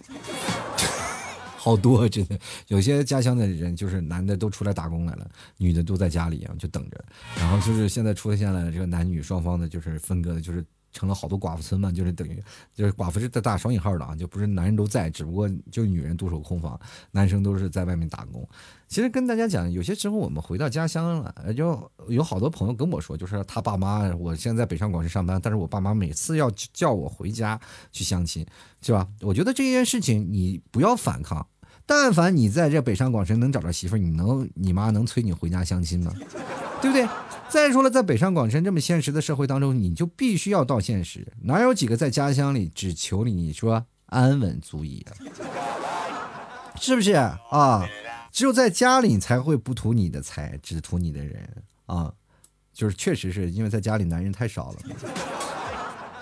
好多真的。有些家乡的人就是男的都出来打工来了，女的都在家里啊就等着。然后就是现在出现了这个男女双方的，就是分割的，就是。成了好多寡妇村嘛，就是等于就是寡妇是带大双引号的啊，就不是男人都在，只不过就女人独守空房，男生都是在外面打工。其实跟大家讲，有些时候我们回到家乡了，就有好多朋友跟我说，就是他爸妈，我现在北上广深上班，但是我爸妈每次要叫我回家去相亲，是吧？我觉得这件事情你不要反抗。但凡你在这北上广深能找着媳妇儿，你能你妈能催你回家相亲吗？对不对？再说了，在北上广深这么现实的社会当中，你就必须要到现实。哪有几个在家乡里只求你你说安稳足矣的？是不是啊？只有在家里才会不图你的财，只图你的人啊！就是确实是因为在家里男人太少了，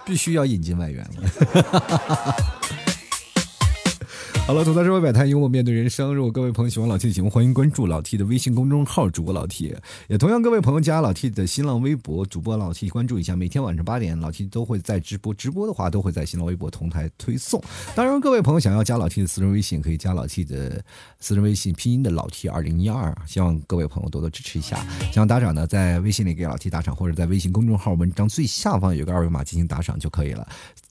必须要引进外援了。(laughs) 好了，吐槽社会百态，幽默面对人生。如果各位朋友喜欢老 T 的节目，欢迎关注老 T 的微信公众号“主播老 T”。也同样，各位朋友加老 T 的新浪微博“主播老 T”，关注一下。每天晚上八点，老 T 都会在直播，直播的话都会在新浪微博同台推送。当然，各位朋友想要加老 T 的私人微信，可以加老 T 的私人微信，拼音的老 T 二零一二。希望各位朋友多多支持一下。想要打赏的，在微信里给老 T 打赏，或者在微信公众号文章最下方有个二维码进行打赏就可以了。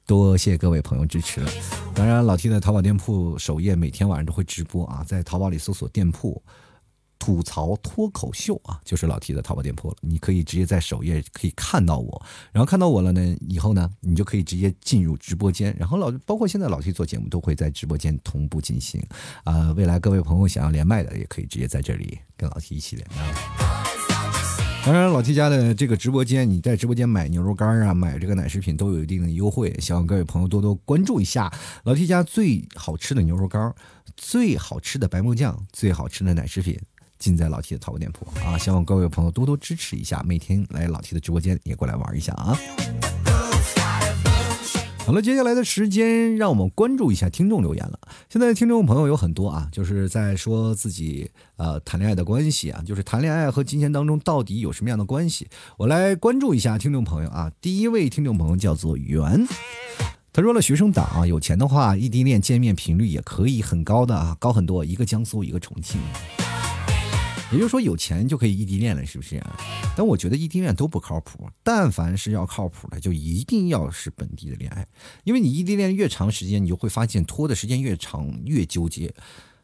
多谢各位朋友支持了。当然，老 T 的淘宝店铺首页每天晚上都会直播啊，在淘宝里搜索店铺“吐槽脱口秀”啊，就是老 T 的淘宝店铺了。你可以直接在首页可以看到我，然后看到我了呢，以后呢，你就可以直接进入直播间。然后老包括现在老 T 做节目都会在直播间同步进行啊。未来各位朋友想要连麦的，也可以直接在这里跟老 T 一起连麦。当然，老 T 家的这个直播间，你在直播间买牛肉干啊，买这个奶食品都有一定的优惠，希望各位朋友多多关注一下老 T 家最好吃的牛肉干、最好吃的白木酱、最好吃的奶食品，尽在老 T 的淘宝店铺啊！希望各位朋友多多支持一下，每天来老 T 的直播间也过来玩一下啊！好了，接下来的时间让我们关注一下听众留言了。现在听众朋友有很多啊，就是在说自己呃谈恋爱的关系啊，就是谈恋爱和金钱当中到底有什么样的关系？我来关注一下听众朋友啊。第一位听众朋友叫做袁，他说了学生党啊，有钱的话异地恋见面频率也可以很高的啊，高很多，一个江苏一个重庆。也就是说，有钱就可以异地恋了，是不是？但我觉得异地恋都不靠谱。但凡是要靠谱的，就一定要是本地的恋爱，因为你异地恋越长时间，你就会发现拖的时间越长越纠结。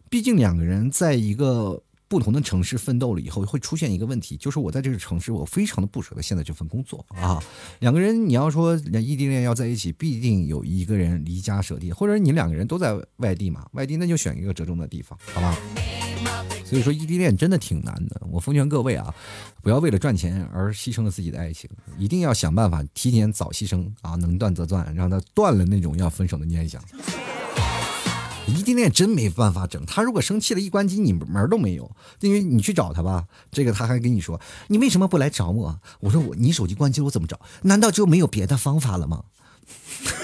毕竟两个人在一个不同的城市奋斗了以后，会出现一个问题，就是我在这个城市，我非常的不舍得现在这份工作啊。两个人，你要说异地恋要在一起，必定有一个人离家舍地，或者你两个人都在外地嘛，外地那就选一个折中的地方，好吧？所以说异地恋真的挺难的。我奉劝各位啊，不要为了赚钱而牺牲了自己的爱情，一定要想办法提前早牺牲啊，能断则断，让他断了那种要分手的念想。异地恋真没办法整，他如果生气了，一关机你门都没有。因为你去找他吧，这个他还跟你说，你为什么不来找我？我说我你手机关机我怎么找？难道就没有别的方法了吗？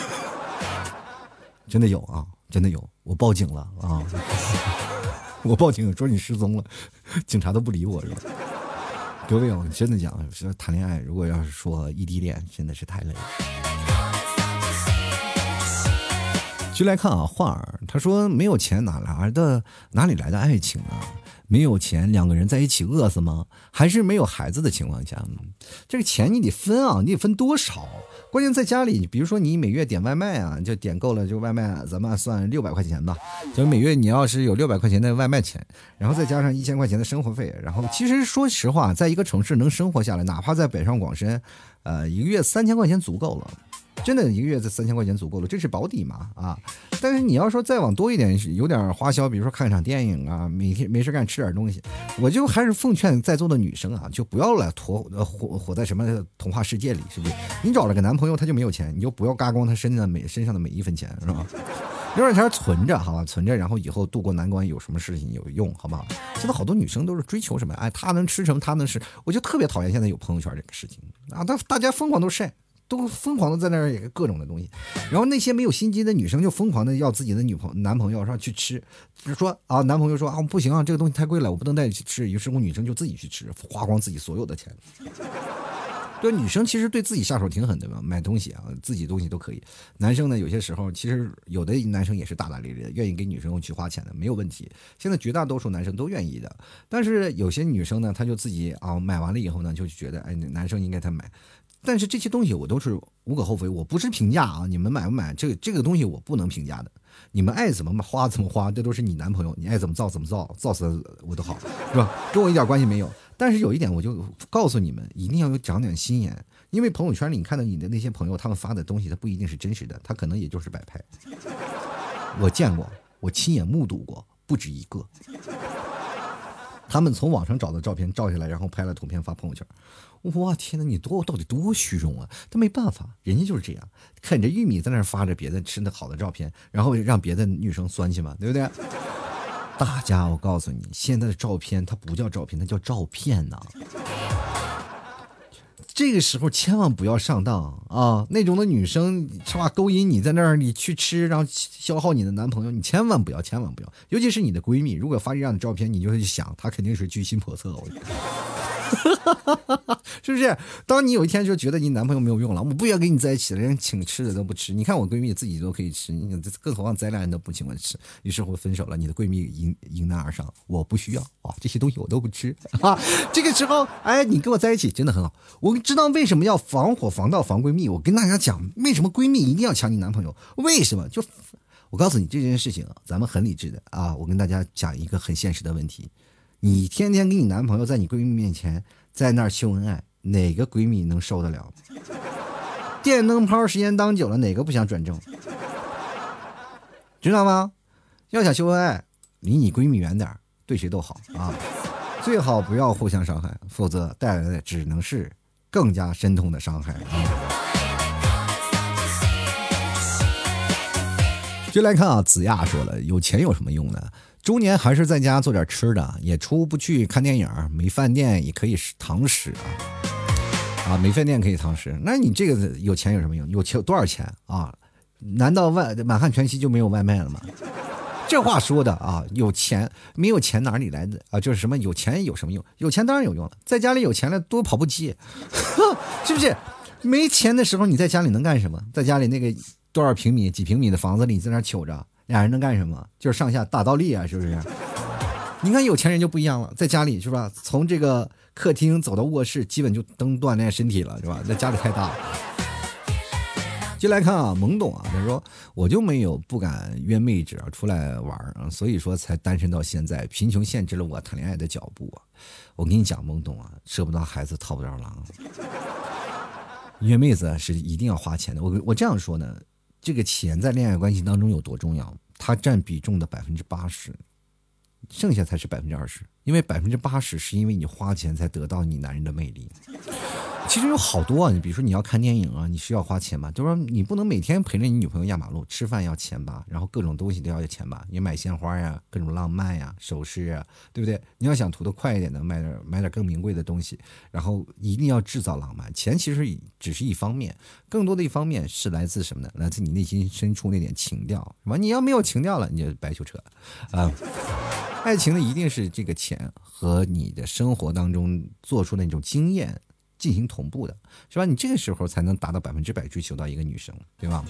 (laughs) 真的有啊，真的有，我报警了啊！我报警说你失踪了，(laughs) 警察都不理我是吧？各位，我真的讲，说谈恋爱，如果要是说异地恋，真的是太累了。继续来看啊，患儿他说没有钱哪来的哪里来的爱情啊？没有钱两个人在一起饿死吗？还是没有孩子的情况下，这个钱你得分啊，你得分多少？关键在家里，比如说你每月点外卖啊，就点够了，就外卖啊咱们算六百块钱吧。就每月你要是有六百块钱的外卖钱，然后再加上一千块钱的生活费，然后其实说实话，在一个城市能生活下来，哪怕在北上广深，呃，一个月三千块钱足够了。真的一个月这三千块钱足够了，这是保底嘛啊！但是你要说再往多一点，有点花销，比如说看一场电影啊，每天没事干吃点东西，我就还是奉劝在座的女生啊，就不要来活活活在什么童话世界里，是不是？你找了个男朋友他就没有钱，你就不要嘎光他身上的每身上的每一分钱，是吧？留点钱存着，好吧，存着，然后以后度过难关，有什么事情有用，好不好？现在好多女生都是追求什么？哎，他能吃什么？他能吃，我就特别讨厌现在有朋友圈这个事情啊！大大家疯狂都晒。都疯狂的在那儿各种的东西，然后那些没有心机的女生就疯狂的要自己的女朋男朋友上去吃，说啊，男朋友说啊不行啊，这个东西太贵了，我不能带你去吃，于是乎女生就自己去吃，花光自己所有的钱。对，女生其实对自己下手挺狠的嘛，买东西啊，自己东西都可以。男生呢，有些时候其实有的男生也是大大咧咧，愿意给女生去花钱的，没有问题。现在绝大多数男生都愿意的，但是有些女生呢，她就自己啊买完了以后呢，就觉得哎，男生应该他买。但是这些东西我都是无可厚非，我不是评价啊，你们买不买这个这个东西我不能评价的，你们爱怎么花怎么花，这都是你男朋友，你爱怎么造怎么造，造死我都好，是吧？跟我一点关系没有。但是有一点，我就告诉你们，一定要有长点心眼，因为朋友圈里你看到你的那些朋友，他们发的东西，他不一定是真实的，他可能也就是摆拍。我见过，我亲眼目睹过不止一个，他们从网上找的照片照下来，然后拍了图片发朋友圈。我天哪，你多到底多虚荣啊！他没办法，人家就是这样，啃着玉米在那发着别的吃的好的照片，然后让别的女生酸去嘛，对不对？大家，我告诉你，现在的照片它不叫照片，它叫照片呐。这个时候千万不要上当啊！那种的女生是吧，勾引你在那儿，你去吃，然后消耗你的男朋友，你千万不要，千万不要。尤其是你的闺蜜，如果发这样的照片，你就会想，她肯定是居心叵测。我觉得 (laughs) 是不是？当你有一天就觉得你男朋友没有用了，我不要跟你在一起了，连请吃的都不吃。你看我闺蜜自己都可以吃，你看这更何况咱俩人都不请我吃。于是乎分手了，你的闺蜜迎迎难而上，我不需要啊，这些东西我都不吃 (laughs) 啊。这个时候，哎，你跟我在一起真的很好。我知道为什么要防火防盗防闺蜜。我跟大家讲，为什么闺蜜一定要抢你男朋友？为什么？就我告诉你这件事情，咱们很理智的啊。我跟大家讲一个很现实的问题。你天天跟你男朋友在你闺蜜面前在那儿秀恩爱，哪个闺蜜能受得了？电灯泡时间当久了，哪个不想转正？知道吗？要想秀恩爱，离你闺蜜远点对谁都好啊。最好不要互相伤害，否则带来的只能是更加深痛的伤害。就来看啊，子亚说了，有钱有什么用呢？中年还是在家做点吃的，也出不去看电影，没饭店也可以堂食啊！啊，没饭店可以堂食，那你这个有钱有什么用？有钱多少钱啊？难道外满汉全席就没有外卖了吗？这话说的啊，有钱没有钱哪里来的啊？就是什么有钱有什么用？有钱当然有用了，在家里有钱了多跑步机，(laughs) 是不是？没钱的时候你在家里能干什么？在家里那个多少平米、几平米的房子里在那瞅着。俩人能干什么？就是上下打倒立啊，是不是？你看有钱人就不一样了，在家里是吧？从这个客厅走到卧室，基本就登锻炼身体了，是吧？那家里太大了。接来看啊，懵懂啊，他说我就没有不敢约妹子啊出来玩啊，所以说才单身到现在，贫穷限制了我谈恋爱的脚步啊。我跟你讲，懵懂啊，舍不得孩子套不着狼。(laughs) 约妹子是一定要花钱的。我我这样说呢，这个钱在恋爱关系当中有多重要？它占比重的百分之八十，剩下才是百分之二十。因为百分之八十是因为你花钱才得到你男人的魅力。其实有好多啊，你比如说你要看电影啊，你需要花钱嘛，就是说你不能每天陪着你女朋友压马路，吃饭要钱吧，然后各种东西都要钱吧，你买鲜花呀，各种浪漫呀，首饰啊，对不对？你要想图的快一点的，买点买点更名贵的东西，然后一定要制造浪漫。钱其实只是一方面，更多的一方面是来自什么呢？来自你内心深处那点情调，是吧？你要没有情调了，你就白修车啊。爱情呢，一定是这个钱和你的生活当中做出那种经验。进行同步的，是吧？你这个时候才能达到百分之百追求到一个女生，对吧？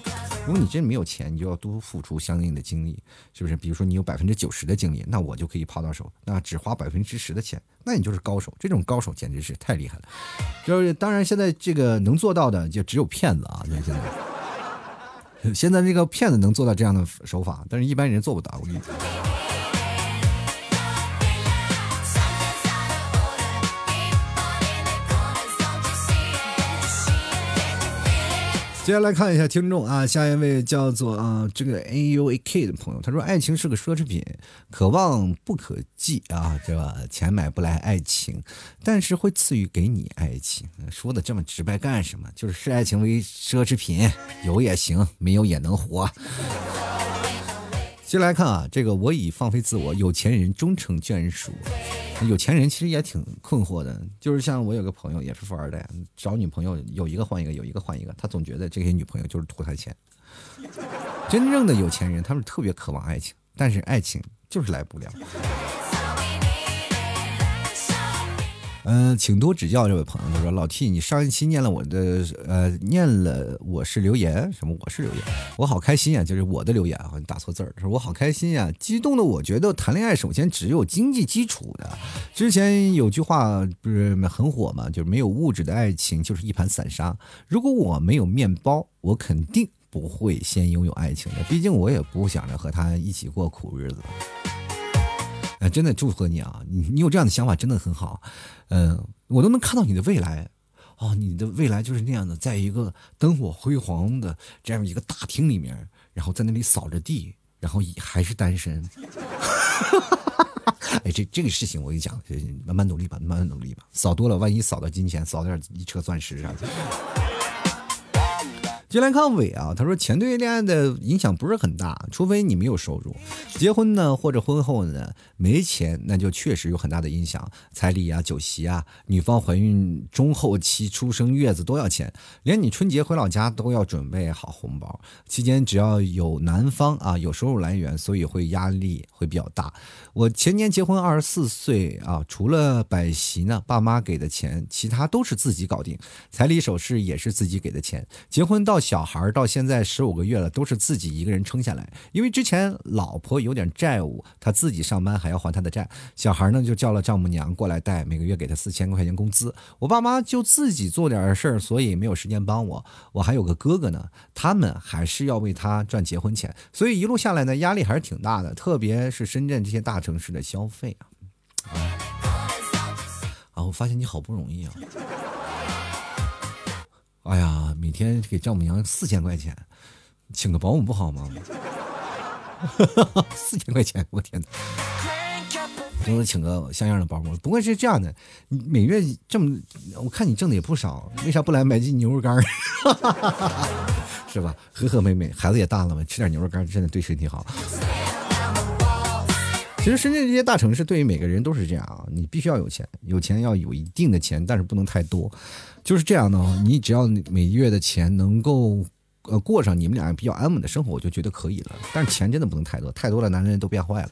如果你真没有钱，你就要多付出相应的精力，是不是？比如说你有百分之九十的精力，那我就可以抛到手，那只花百分之十的钱，那你就是高手。这种高手简直是太厉害了。就是当然，现在这个能做到的就只有骗子啊！现在，现在这个骗子能做到这样的手法，但是一般人做不到。我跟你讲。接下来看一下听众啊，下一位叫做啊这个 A U A K 的朋友，他说爱情是个奢侈品，可望不可及啊，对吧钱买不来爱情，但是会赐予给你爱情。说的这么直白干什么？就是视爱情为奢侈品，有也行，没有也能活。接来看啊，这个我已放飞自我，有钱人终成眷属。有钱人其实也挺困惑的，就是像我有个朋友也是富二代，找女朋友有一个换一个，有一个换一个，他总觉得这些女朋友就是图他钱。真正的有钱人，他们特别渴望爱情，但是爱情就是来不了。嗯，请多指教，这位朋友他说：“老 T，你上一期念了我的，呃，念了我是留言，什么我是留言，我好开心啊！就是我的留言啊，你打错字儿，说我好开心呀，激动的我觉得谈恋爱首先只有经济基础的。之前有句话不是很火嘛，就是没有物质的爱情就是一盘散沙。如果我没有面包，我肯定不会先拥有爱情的，毕竟我也不想着和他一起过苦日子。”哎，真的祝贺你啊！你你有这样的想法真的很好，嗯，我都能看到你的未来，哦，你的未来就是那样的，在一个灯火辉煌的这样一个大厅里面，然后在那里扫着地，然后还是单身。(laughs) 哎，这这个事情我跟你讲，慢慢努力吧，慢慢努力吧，扫多了，万一扫到金钱，扫点一车钻石啥的。接来看伟啊，他说钱对恋爱的影响不是很大，除非你没有收入。结婚呢，或者婚后呢没钱，那就确实有很大的影响，彩礼啊、酒席啊，女方怀孕中后期出生月子都要钱，连你春节回老家都要准备好红包。期间只要有男方啊有收入来源，所以会压力会比较大。我前年结婚二十四岁啊，除了摆席呢，爸妈给的钱，其他都是自己搞定，彩礼首饰也是自己给的钱，结婚到。小孩到现在十五个月了，都是自己一个人撑下来。因为之前老婆有点债务，他自己上班还要还他的债。小孩呢就叫了丈母娘过来带，每个月给他四千块钱工资。我爸妈就自己做点事儿，所以没有时间帮我。我还有个哥哥呢，他们还是要为他赚结婚钱，所以一路下来呢，压力还是挺大的。特别是深圳这些大城市的消费啊，啊，我发现你好不容易啊。哎呀，每天给丈母娘四千块钱，请个保姆不好吗？(laughs) 四千块钱，我天哪！能不能请个像样的保姆？不过是这样的，你每月这么，我看你挣的也不少，为啥不来买斤牛肉干 (laughs) 是吧？和和美美，孩子也大了嘛，吃点牛肉干真的对身体好。其实深圳这些大城市对于每个人都是这样啊，你必须要有钱，有钱要有一定的钱，但是不能太多，就是这样的。你只要每月的钱能够呃过上你们俩比较安稳的生活，我就觉得可以了。但是钱真的不能太多，太多了男人都变坏了。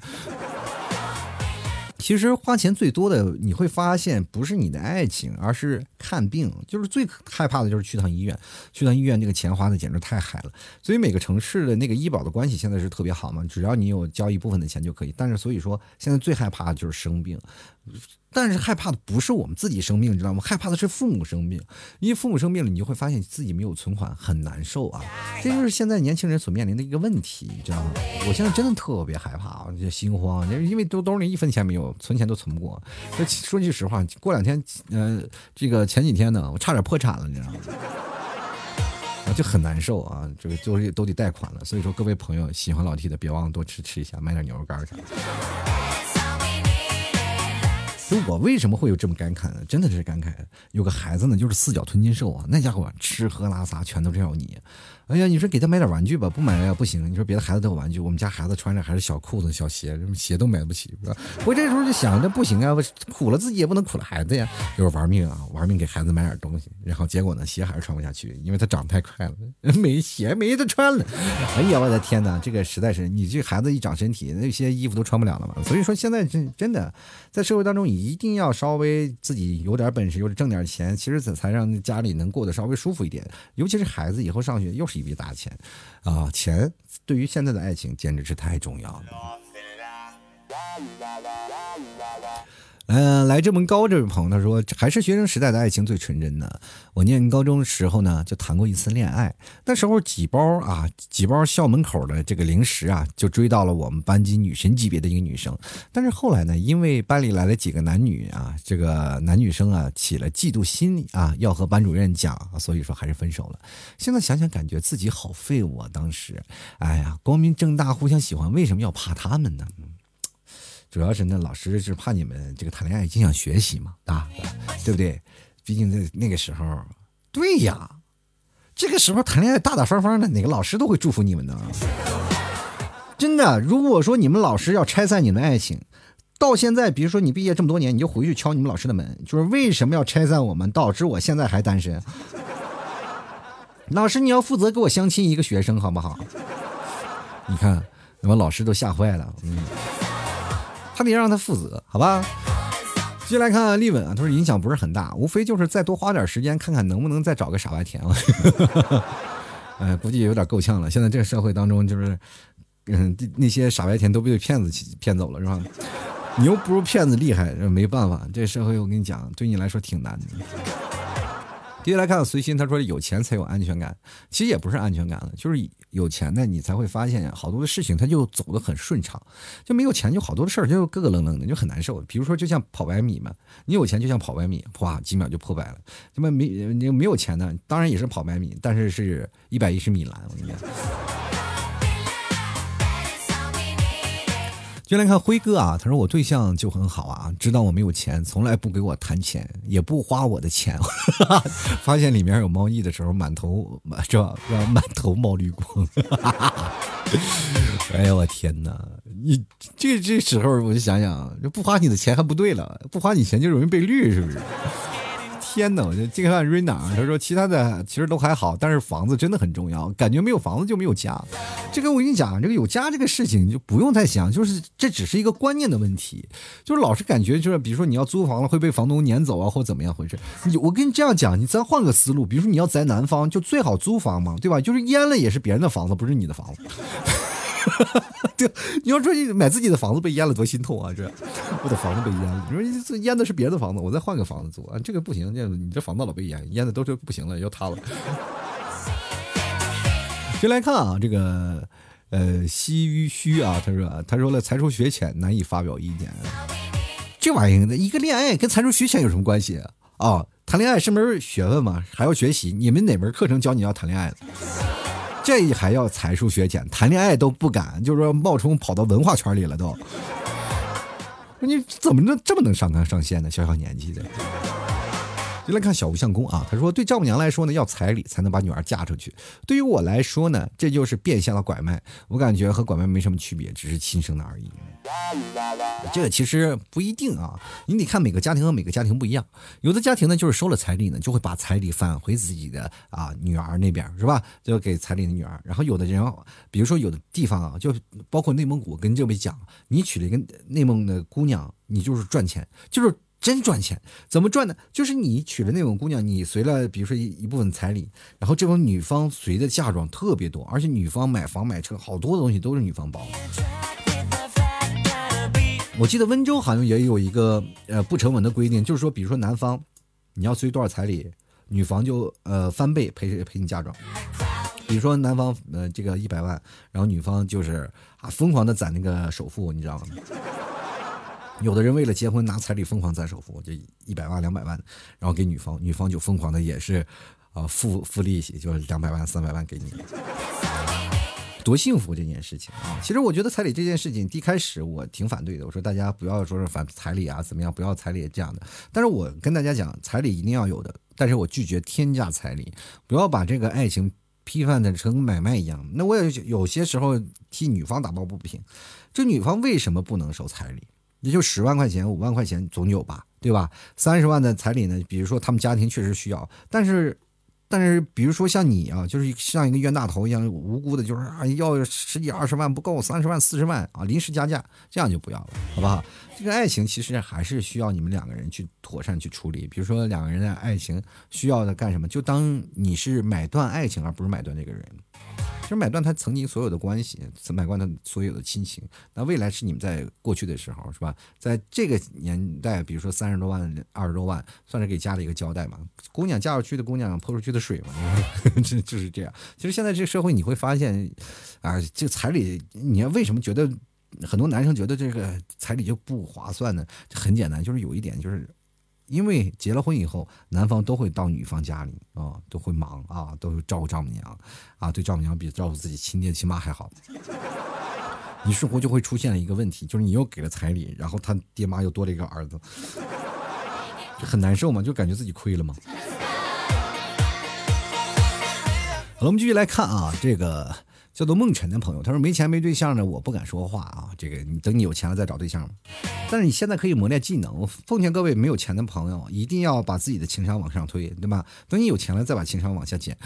其实花钱最多的，你会发现不是你的爱情，而是看病。就是最害怕的就是去趟医院，去趟医院那个钱花的简直太嗨了。所以每个城市的那个医保的关系现在是特别好嘛，只要你有交一部分的钱就可以。但是所以说现在最害怕的就是生病。但是害怕的不是我们自己生病，你知道吗？害怕的是父母生病，因为父母生病了，你就会发现自己没有存款，很难受啊。这就是现在年轻人所面临的一个问题，你知道吗？我现在真的特别害怕啊，就心慌，就是因为兜兜里一分钱没有，存钱都存不过。说句实话，过两天，呃，这个前几天呢，我差点破产了，你知道吗？啊，就很难受啊，这个就是都得贷款了。所以说，各位朋友喜欢老 T 的，别忘了多吃吃一下，买点牛肉干啥。就我为什么会有这么感慨呢？真的是感慨，有个孩子呢，就是四脚吞金兽啊，那家伙吃喝拉撒全都是要你。哎呀，你说给他买点玩具吧，不买呀不行。你说别的孩子都有玩具，我们家孩子穿着还是小裤子、小鞋，鞋都买不起。我这时候就想，这不行啊，我苦了自己也不能苦了孩子呀。就是玩命啊，玩命给孩子买点东西，然后结果呢，鞋还是穿不下去，因为他长得太快了，没鞋没得穿了。哎呀，我的天哪，这个实在是，你这孩子一长身体，那些衣服都穿不了了嘛。所以说现在真真的，在社会当中一定要稍微自己有点本事，有点挣点钱，其实才才让家里能过得稍微舒服一点。尤其是孩子以后上学又是。一笔大钱，啊，钱对于现在的爱情简直是太重要了。嗯，来这么高这位朋友他说，还是学生时代的爱情最纯真的。我念高中的时候呢，就谈过一次恋爱。那时候几包啊，几包校门口的这个零食啊，就追到了我们班级女神级别的一个女生。但是后来呢，因为班里来了几个男女啊，这个男女生啊起了嫉妒心理啊，要和班主任讲，所以说还是分手了。现在想想，感觉自己好废物啊！当时，哎呀，光明正大互相喜欢，为什么要怕他们呢？主要是那老师是怕你们这个谈恋爱影响学习嘛，啊，对不对？毕竟在那个时候，对呀，这个时候谈恋爱大大方方的，哪个老师都会祝福你们的。真的，如果说你们老师要拆散你们爱情，到现在，比如说你毕业这么多年，你就回去敲你们老师的门，就是为什么要拆散我们，导致我现在还单身？(laughs) 老师，你要负责给我相亲一个学生，好不好？你看，你们老师都吓坏了，嗯。他得让他负责，好吧？接下来看立稳啊，他说影响不是很大，无非就是再多花点时间，看看能不能再找个傻白甜了。(laughs) 哎，估计有点够呛了。现在这个社会当中，就是嗯，那些傻白甜都被骗子骗走了，是吧？你又不如骗子厉害，没办法，这社会我跟你讲，对你来说挺难的。接下来看随心，他说有钱才有安全感，其实也不是安全感了，就是有钱呢，你才会发现好多的事情他就走得很顺畅，就没有钱就好多的事儿就咯咯楞楞的，就很难受。比如说就像跑百米嘛，你有钱就像跑百米，哗几秒就破百了。那么没你没有钱呢，当然也是跑百米，但是是一百一十米栏，我跟你讲。就来看辉哥啊，他说我对象就很好啊，知道我没有钱，从来不给我谈钱，也不花我的钱。(laughs) 发现里面有猫腻的时候，满头是吧？满头冒绿光。(laughs) 哎呀，我天哪！你这这时候我就想想，不花你的钱还不对了，不花你钱就容易被绿，是不是？天呐，我就这个看瑞娜，他说其他的其实都还好，但是房子真的很重要，感觉没有房子就没有家。这个我跟你讲，这个有家这个事情就不用再想，就是这只是一个观念的问题，就是老是感觉就是，比如说你要租房了会被房东撵走啊，或怎么样回事？你我跟你这样讲，你咱换个思路，比如说你要在南方，就最好租房嘛，对吧？就是淹了也是别人的房子，不是你的房子。(laughs) 对，你要说你买自己的房子被淹了多心痛啊！这我的房子被淹了，你说这淹的是别的房子，我再换个房子租啊，这个不行，这你这房子老被淹，淹的都是不行了，要塌了。先来看啊，这个呃西于虚啊，他说他说了才疏学浅，难以发表意见。这玩意儿，一个恋爱跟才疏学浅有什么关系啊？谈恋爱是门学问嘛，还要学习。你们哪门课程教你要谈恋爱的？这还要才疏学浅，谈恋爱都不敢，就是说冒充跑到文化圈里了都。你怎么能这么能上纲上线呢？小小年纪的。就来看小吴相公啊，他说对丈母娘来说呢，要彩礼才能把女儿嫁出去。对于我来说呢，这就是变相的拐卖。我感觉和拐卖没什么区别，只是亲生的而已。这个其实不一定啊，你得看每个家庭和每个家庭不一样。有的家庭呢，就是收了彩礼呢，就会把彩礼返回自己的啊女儿那边，是吧？就给彩礼的女儿。然后有的人，比如说有的地方啊，就包括内蒙古，跟这位讲，你娶了一个内蒙的姑娘，你就是赚钱，就是。真赚钱，怎么赚呢？就是你娶了那种姑娘，你随了，比如说一一部分彩礼，然后这种女方随的嫁妆特别多，而且女方买房买车，好多东西都是女方包。我记得温州好像也有一个呃不成文的规定，就是说，比如说男方你要随多少彩礼，女方就呃翻倍赔赔你嫁妆。比如说男方呃这个一百万，然后女方就是啊疯狂的攒那个首付，你知道吗？有的人为了结婚拿彩礼疯狂攒首付，就一百万两百万，然后给女方，女方就疯狂的也是啊付付利息，就是两百万三百万给你。多幸福这件事情啊！其实我觉得彩礼这件事情，一开始我挺反对的。我说大家不要说是反彩礼啊，怎么样？不要彩礼这样的。但是我跟大家讲，彩礼一定要有的。但是我拒绝天价彩礼，不要把这个爱情批判的成买卖一样。那我也有些时候替女方打抱不平，这女方为什么不能收彩礼？也就十万块钱、五万块钱总有吧，对吧？三十万的彩礼呢？比如说他们家庭确实需要，但是。但是，比如说像你啊，就是像一个冤大头一样无辜的，就是啊，要十几二十万不够，三十万四十万啊，临时加价，这样就不要了，好不好？这个爱情其实还是需要你们两个人去妥善去处理。比如说两个人的爱情需要的干什么，就当你是买断爱情，而不是买断这个人。其实买断他曾经所有的关系，买断他所有的亲情。那未来是你们在过去的时候，是吧？在这个年代，比如说三十多万、二十多万，算是给家里一个交代嘛。姑娘嫁出去的姑娘泼出去的水嘛，(laughs) 这就是这样。其实现在这个社会，你会发现，啊，这彩礼，你要为什么觉得很多男生觉得这个彩礼就不划算呢？很简单，就是有一点就是。因为结了婚以后，男方都会到女方家里啊，都会忙啊，都会照顾丈母娘啊，对丈母娘比照顾自己亲爹亲妈还好。你生活就会出现了一个问题，就是你又给了彩礼，然后他爹妈又多了一个儿子，就很难受嘛，就感觉自己亏了嘛。好了，我们继续来看啊，这个。叫做梦辰的朋友，他说没钱没对象呢，我不敢说话啊。这个你等你有钱了再找对象但是你现在可以磨练技能。奉劝各位没有钱的朋友，一定要把自己的情商往上推，对吧？等你有钱了再把情商往下减。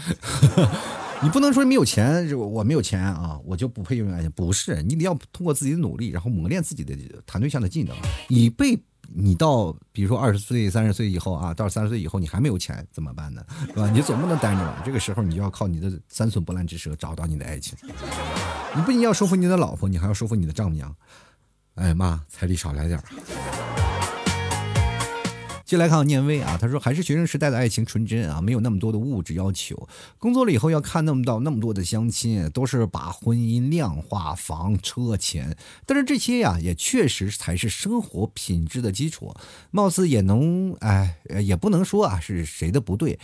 (laughs) 你不能说没有钱，我没有钱啊，我就不配拥有爱情。不是，你得要通过自己的努力，然后磨练自己的谈对象的技能，以备。你到比如说二十岁、三十岁以后啊，到三十岁以后你还没有钱怎么办呢？是吧？你总不能单着吧？这个时候你就要靠你的三寸不烂之舌找到你的爱情。你不仅要说服你的老婆，你还要说服你的丈母娘。哎妈，彩礼少来点接来看念威啊，他说还是学生时代的爱情纯真啊，没有那么多的物质要求。工作了以后要看那么到那么多的相亲，都是把婚姻量化房车钱。但是这些呀，也确实才是生活品质的基础。貌似也能哎，也不能说啊是谁的不对。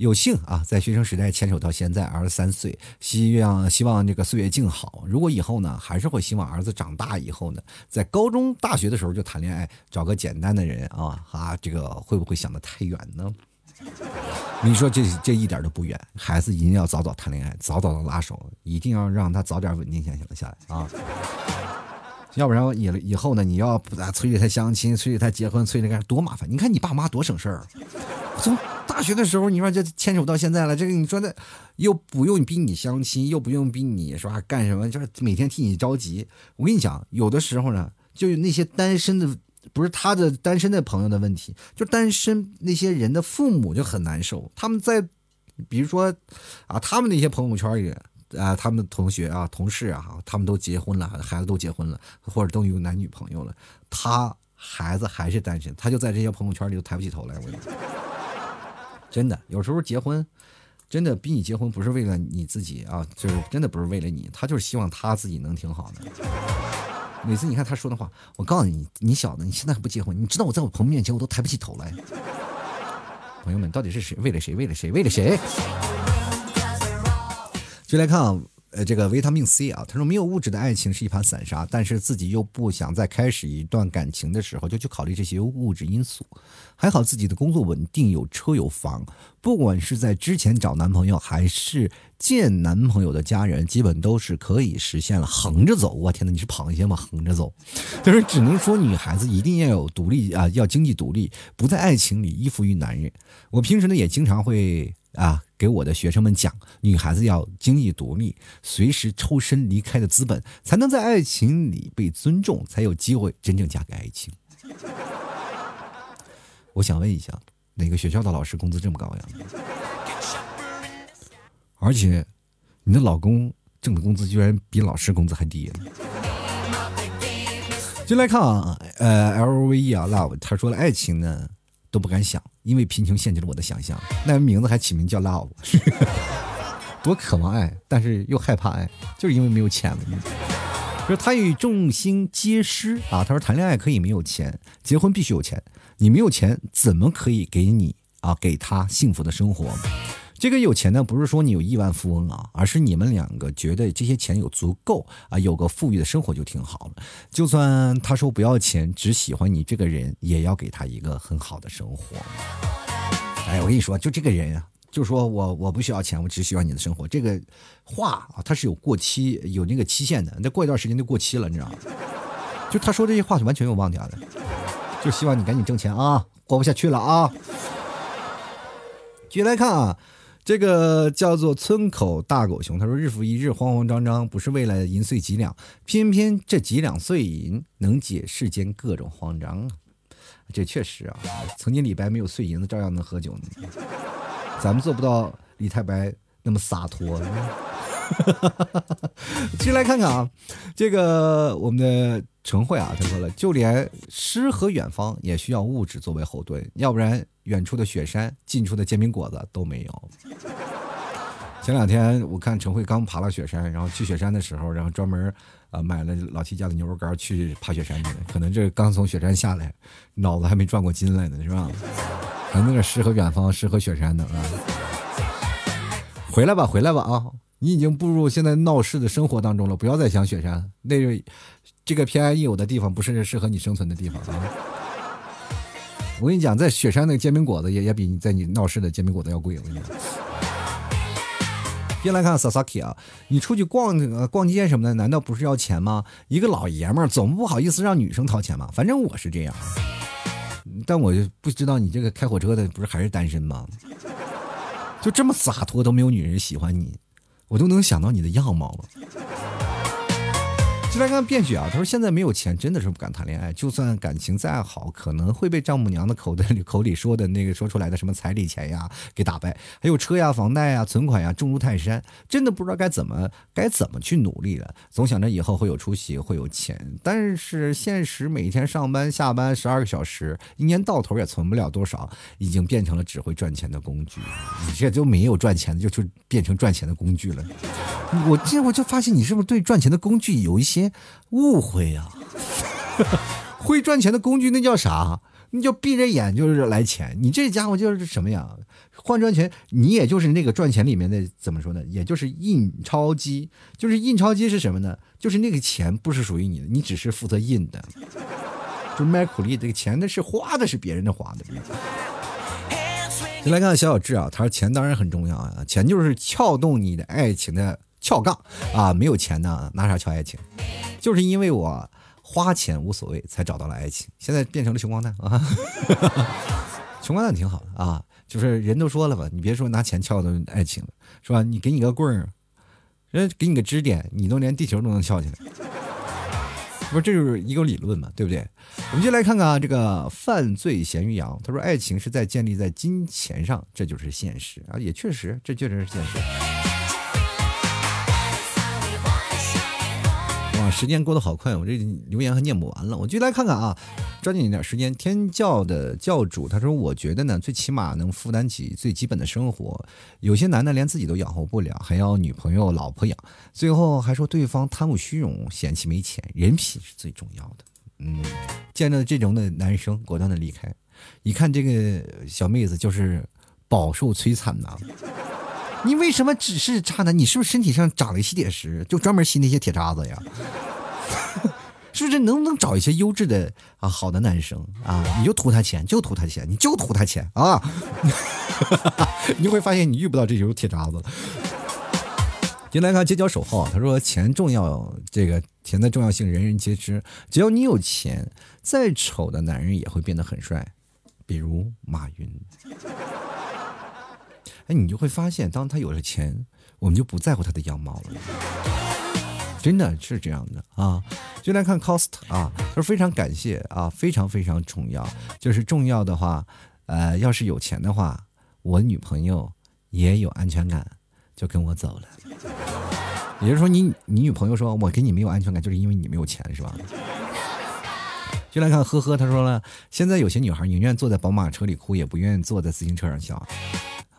有幸啊，在学生时代牵手到现在，二十三岁，希望希望这个岁月静好。如果以后呢，还是会希望儿子长大以后呢，在高中、大学的时候就谈恋爱，找个简单的人啊啊，这个会不会想的太远呢？你说这这一点都不远，孩子一定要早早谈恋爱，早早的拉手，一定要让他早点稳定下下来啊。要不然以以后呢，你要不咋催着他相亲，催着他结婚，催着干多麻烦。你看你爸妈多省事儿，从大学的时候，你说这牵手到现在了，这个你说的又不用逼你相亲，又不用逼你是吧？干什么就是每天替你着急。我跟你讲，有的时候呢，就那些单身的，不是他的单身的朋友的问题，就单身那些人的父母就很难受。他们在，比如说啊，他们那些朋友圈里。啊，他们的同学啊、同事啊，他们都结婚了，孩子都结婚了，或者都有男女朋友了，他孩子还是单身，他就在这些朋友圈里都抬不起头来。我跟你说，(laughs) 真的，有时候结婚，真的逼你结婚不是为了你自己啊，就是真的不是为了你，他就是希望他自己能挺好的。每次你看他说的话，我告诉你，你小子，你现在还不结婚，你知道我在我朋友面前我都抬不起头来。朋友们，到底是谁？为了谁？为了谁？为了谁？就来看啊，呃，这个维他命 C 啊，他说没有物质的爱情是一盘散沙，但是自己又不想在开始一段感情的时候就去考虑这些物质因素。还好自己的工作稳定，有车有房，不管是在之前找男朋友还是见男朋友的家人，基本都是可以实现了横着走。我天哪，你是螃蟹吗？横着走，就是只能说女孩子一定要有独立啊，要经济独立，不在爱情里依附于男人。我平时呢也经常会。啊，给我的学生们讲，女孩子要经济独立，随时抽身离开的资本，才能在爱情里被尊重，才有机会真正嫁给爱情。(laughs) 我想问一下，哪个学校的老师工资这么高呀？而且，你的老公挣的工资居然比老师工资还低。就来看啊，呃，L V E 啊，Love，他说了，爱情呢都不敢想，因为贫穷限制了我的想象。那人名字还起名叫 Love，(laughs) 多渴望爱，但是又害怕爱，就是因为没有钱了。说他与众星皆失啊，他说谈恋爱可以没有钱，结婚必须有钱。你没有钱，怎么可以给你啊给他幸福的生活？这个有钱呢，不是说你有亿万富翁啊，而是你们两个觉得这些钱有足够啊，有个富裕的生活就挺好了。就算他说不要钱，只喜欢你这个人，也要给他一个很好的生活。哎，我跟你说，就这个人啊，就说我我不需要钱，我只喜欢你的生活。这个话啊，他是有过期、有那个期限的，那过一段时间就过期了，你知道吗？就他说这些话是完全有忘掉的，就希望你赶紧挣钱啊，活不下去了啊。继续来看啊。这个叫做村口大狗熊，他说：“日复一日，慌慌张张，不是为了银碎几两，偏偏这几两碎银能解世间各种慌张啊！这确实啊，曾经李白没有碎银子，照样能喝酒呢。(laughs) 咱们做不到李太白那么洒脱。(laughs) 继续来看看啊，这个我们的陈慧啊，他说了，就连诗和远方也需要物质作为后盾，要不然。”远处的雪山，近处的煎饼果子都没有。(laughs) 前两天我看陈慧刚爬了雪山，然后去雪山的时候，然后专门啊买了老七家的牛肉干去爬雪山去了。可能这刚从雪山下来，脑子还没转过筋来呢，是吧？还那个诗和远方，诗和雪山的啊！回来吧，回来吧啊！你已经步入现在闹市的生活当中了，不要再想雪山，那个这个偏安一隅的地方不是适合你生存的地方！我跟你讲，在雪山那个煎饼果子也也比你在你闹市的煎饼果子要贵。我跟你讲，别来看 Sasaki 啊，你出去逛逛街什么的，难道不是要钱吗？一个老爷们儿总不好意思让女生掏钱吗？反正我是这样，但我就不知道你这个开火车的不是还是单身吗？就这么洒脱都没有女人喜欢你，我都能想到你的样貌了。就来看便雪啊，他说现在没有钱，真的是不敢谈恋爱。就算感情再好，可能会被丈母娘的口袋里口里说的那个说出来的什么彩礼钱呀给打败，还有车呀、房贷呀、存款呀重如泰山，真的不知道该怎么该怎么去努力了。总想着以后会有出息，会有钱，但是现实每天上班下班十二个小时，一年到头也存不了多少，已经变成了只会赚钱的工具。你这就没有赚钱的，就就变成赚钱的工具了。我这我就发现你是不是对赚钱的工具有一些。误会呀，(laughs) 会赚钱的工具那叫啥？那叫闭着眼就是来钱。你这家伙就是什么呀？换赚钱，你也就是那个赚钱里面的怎么说呢？也就是印钞机。就是印钞机是什么呢？就是那个钱不是属于你的，你只是负责印的。就卖苦力，这个钱那是花的，是别人的花的。先来看小小智啊，他说钱当然很重要啊，钱就是撬动你的爱情的。撬杠啊！没有钱呢，拿啥撬爱情？就是因为我花钱无所谓，才找到了爱情。现在变成了穷光蛋啊！(laughs) 穷光蛋挺好的啊，就是人都说了吧，你别说拿钱撬的爱情了，是吧？你给你个棍儿，人给你个支点，你都连地球都能撬起来。不是，这就是一个理论嘛，对不对？我们就来看看啊，这个犯罪咸鱼羊，他说爱情是在建立在金钱上，这就是现实啊，也确实，这确实是现实。时间过得好快，我这留言还念不完了，我就来看看啊，抓紧一点时间。天教的教主他说：“我觉得呢，最起码能负担起最基本的生活。有些男的连自己都养活不了，还要女朋友、老婆养，最后还说对方贪慕虚荣、嫌弃没钱。人品是最重要的。嗯，见到这种的男生，果断的离开。一看这个小妹子，就是饱受摧残呐。”你为什么只是渣男？你是不是身体上长了一吸铁石，就专门吸那些铁渣子呀？(laughs) 是不是能不能找一些优质的啊好的男生啊？你就图他钱，就图他钱，你就图他钱啊！(laughs) 你会发现你遇不到这种铁渣子。进来看街角守号，他说钱重要，这个钱的重要性人人皆知。只要你有钱，再丑的男人也会变得很帅，比如马云。哎，你就会发现，当他有了钱，我们就不在乎他的样貌了。真的是这样的啊！就来看 cost 啊，他说非常感谢啊，非常非常重要。就是重要的话，呃，要是有钱的话，我女朋友也有安全感，就跟我走了。也就是说，你你女朋友说我给你没有安全感，就是因为你没有钱，是吧？就来看呵呵，他说了，现在有些女孩宁愿坐在宝马车里哭，也不愿意坐在自行车上笑。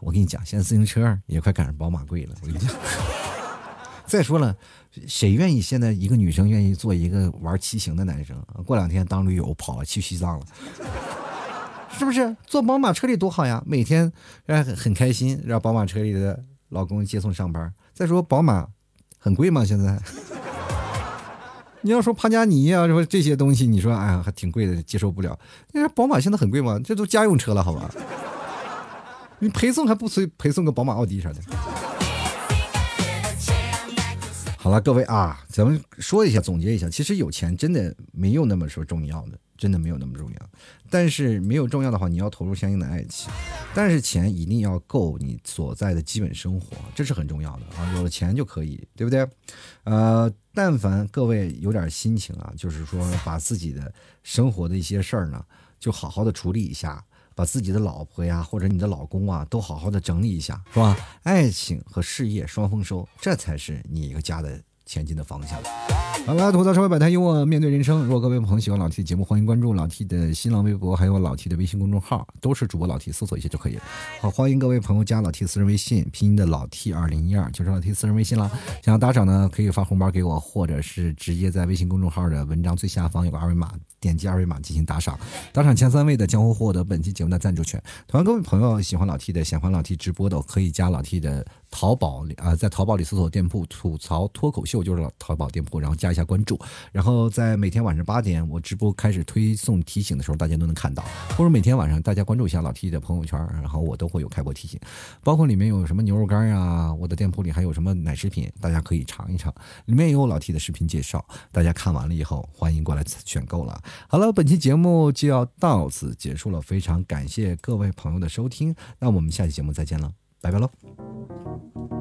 我跟你讲，现在自行车也快赶上宝马贵了。我跟你讲，(laughs) 再说了，谁愿意现在一个女生愿意做一个玩骑行的男生？过两天当驴友跑了去西藏了，(laughs) 是不是？坐宝马车里多好呀，每天让很开心，让宝马车里的老公接送上班。再说宝马很贵吗？现在？(laughs) 你要说帕加尼啊，说这些东西，你说哎呀还挺贵的，接受不了。你说宝马现在很贵吗？这都家用车了，好吧？你陪送还不随陪送个宝马、奥迪啥的？好了，各位啊，咱们说一下，总结一下，其实有钱真的没有那么说重要的，真的没有那么重要。但是没有重要的话，你要投入相应的爱情。但是钱一定要够你所在的基本生活，这是很重要的啊。有了钱就可以，对不对？呃，但凡各位有点心情啊，就是说把自己的生活的一些事儿呢，就好好的处理一下。把自己的老婆呀，或者你的老公啊，都好好的整理一下，是吧？爱情和事业双丰收，这才是你一个家的前进的方向。好了，吐槽社会百态，幽默面对人生。如果各位朋友喜欢老 T 的节目，欢迎关注老 T 的新浪微博，还有老 T 的微信公众号，都是主播老 T，搜索一下就可以了。好，欢迎各位朋友加老 T 私人微信，拼音的老 T 二零一二，就是老 T 私人微信了。想要打赏呢，可以发红包给我，或者是直接在微信公众号的文章最下方有个二维码，点击二维码进行打赏。打赏前三位的将会获得本期节目的赞助权。同样，各位朋友喜欢老 T 的，喜欢老 T 直播的，可以加老 T 的。淘宝啊，在淘宝里搜索店铺“吐槽脱口秀”就是淘宝店铺，然后加一下关注，然后在每天晚上八点我直播开始推送提醒的时候，大家都能看到，或者每天晚上大家关注一下老 T 的朋友圈，然后我都会有开播提醒，包括里面有什么牛肉干呀，我的店铺里还有什么奶食品，大家可以尝一尝，里面也有老 T 的视频介绍，大家看完了以后欢迎过来选购了。好了，本期节目就要到此结束了，非常感谢各位朋友的收听，那我们下期节目再见了。拜拜喽！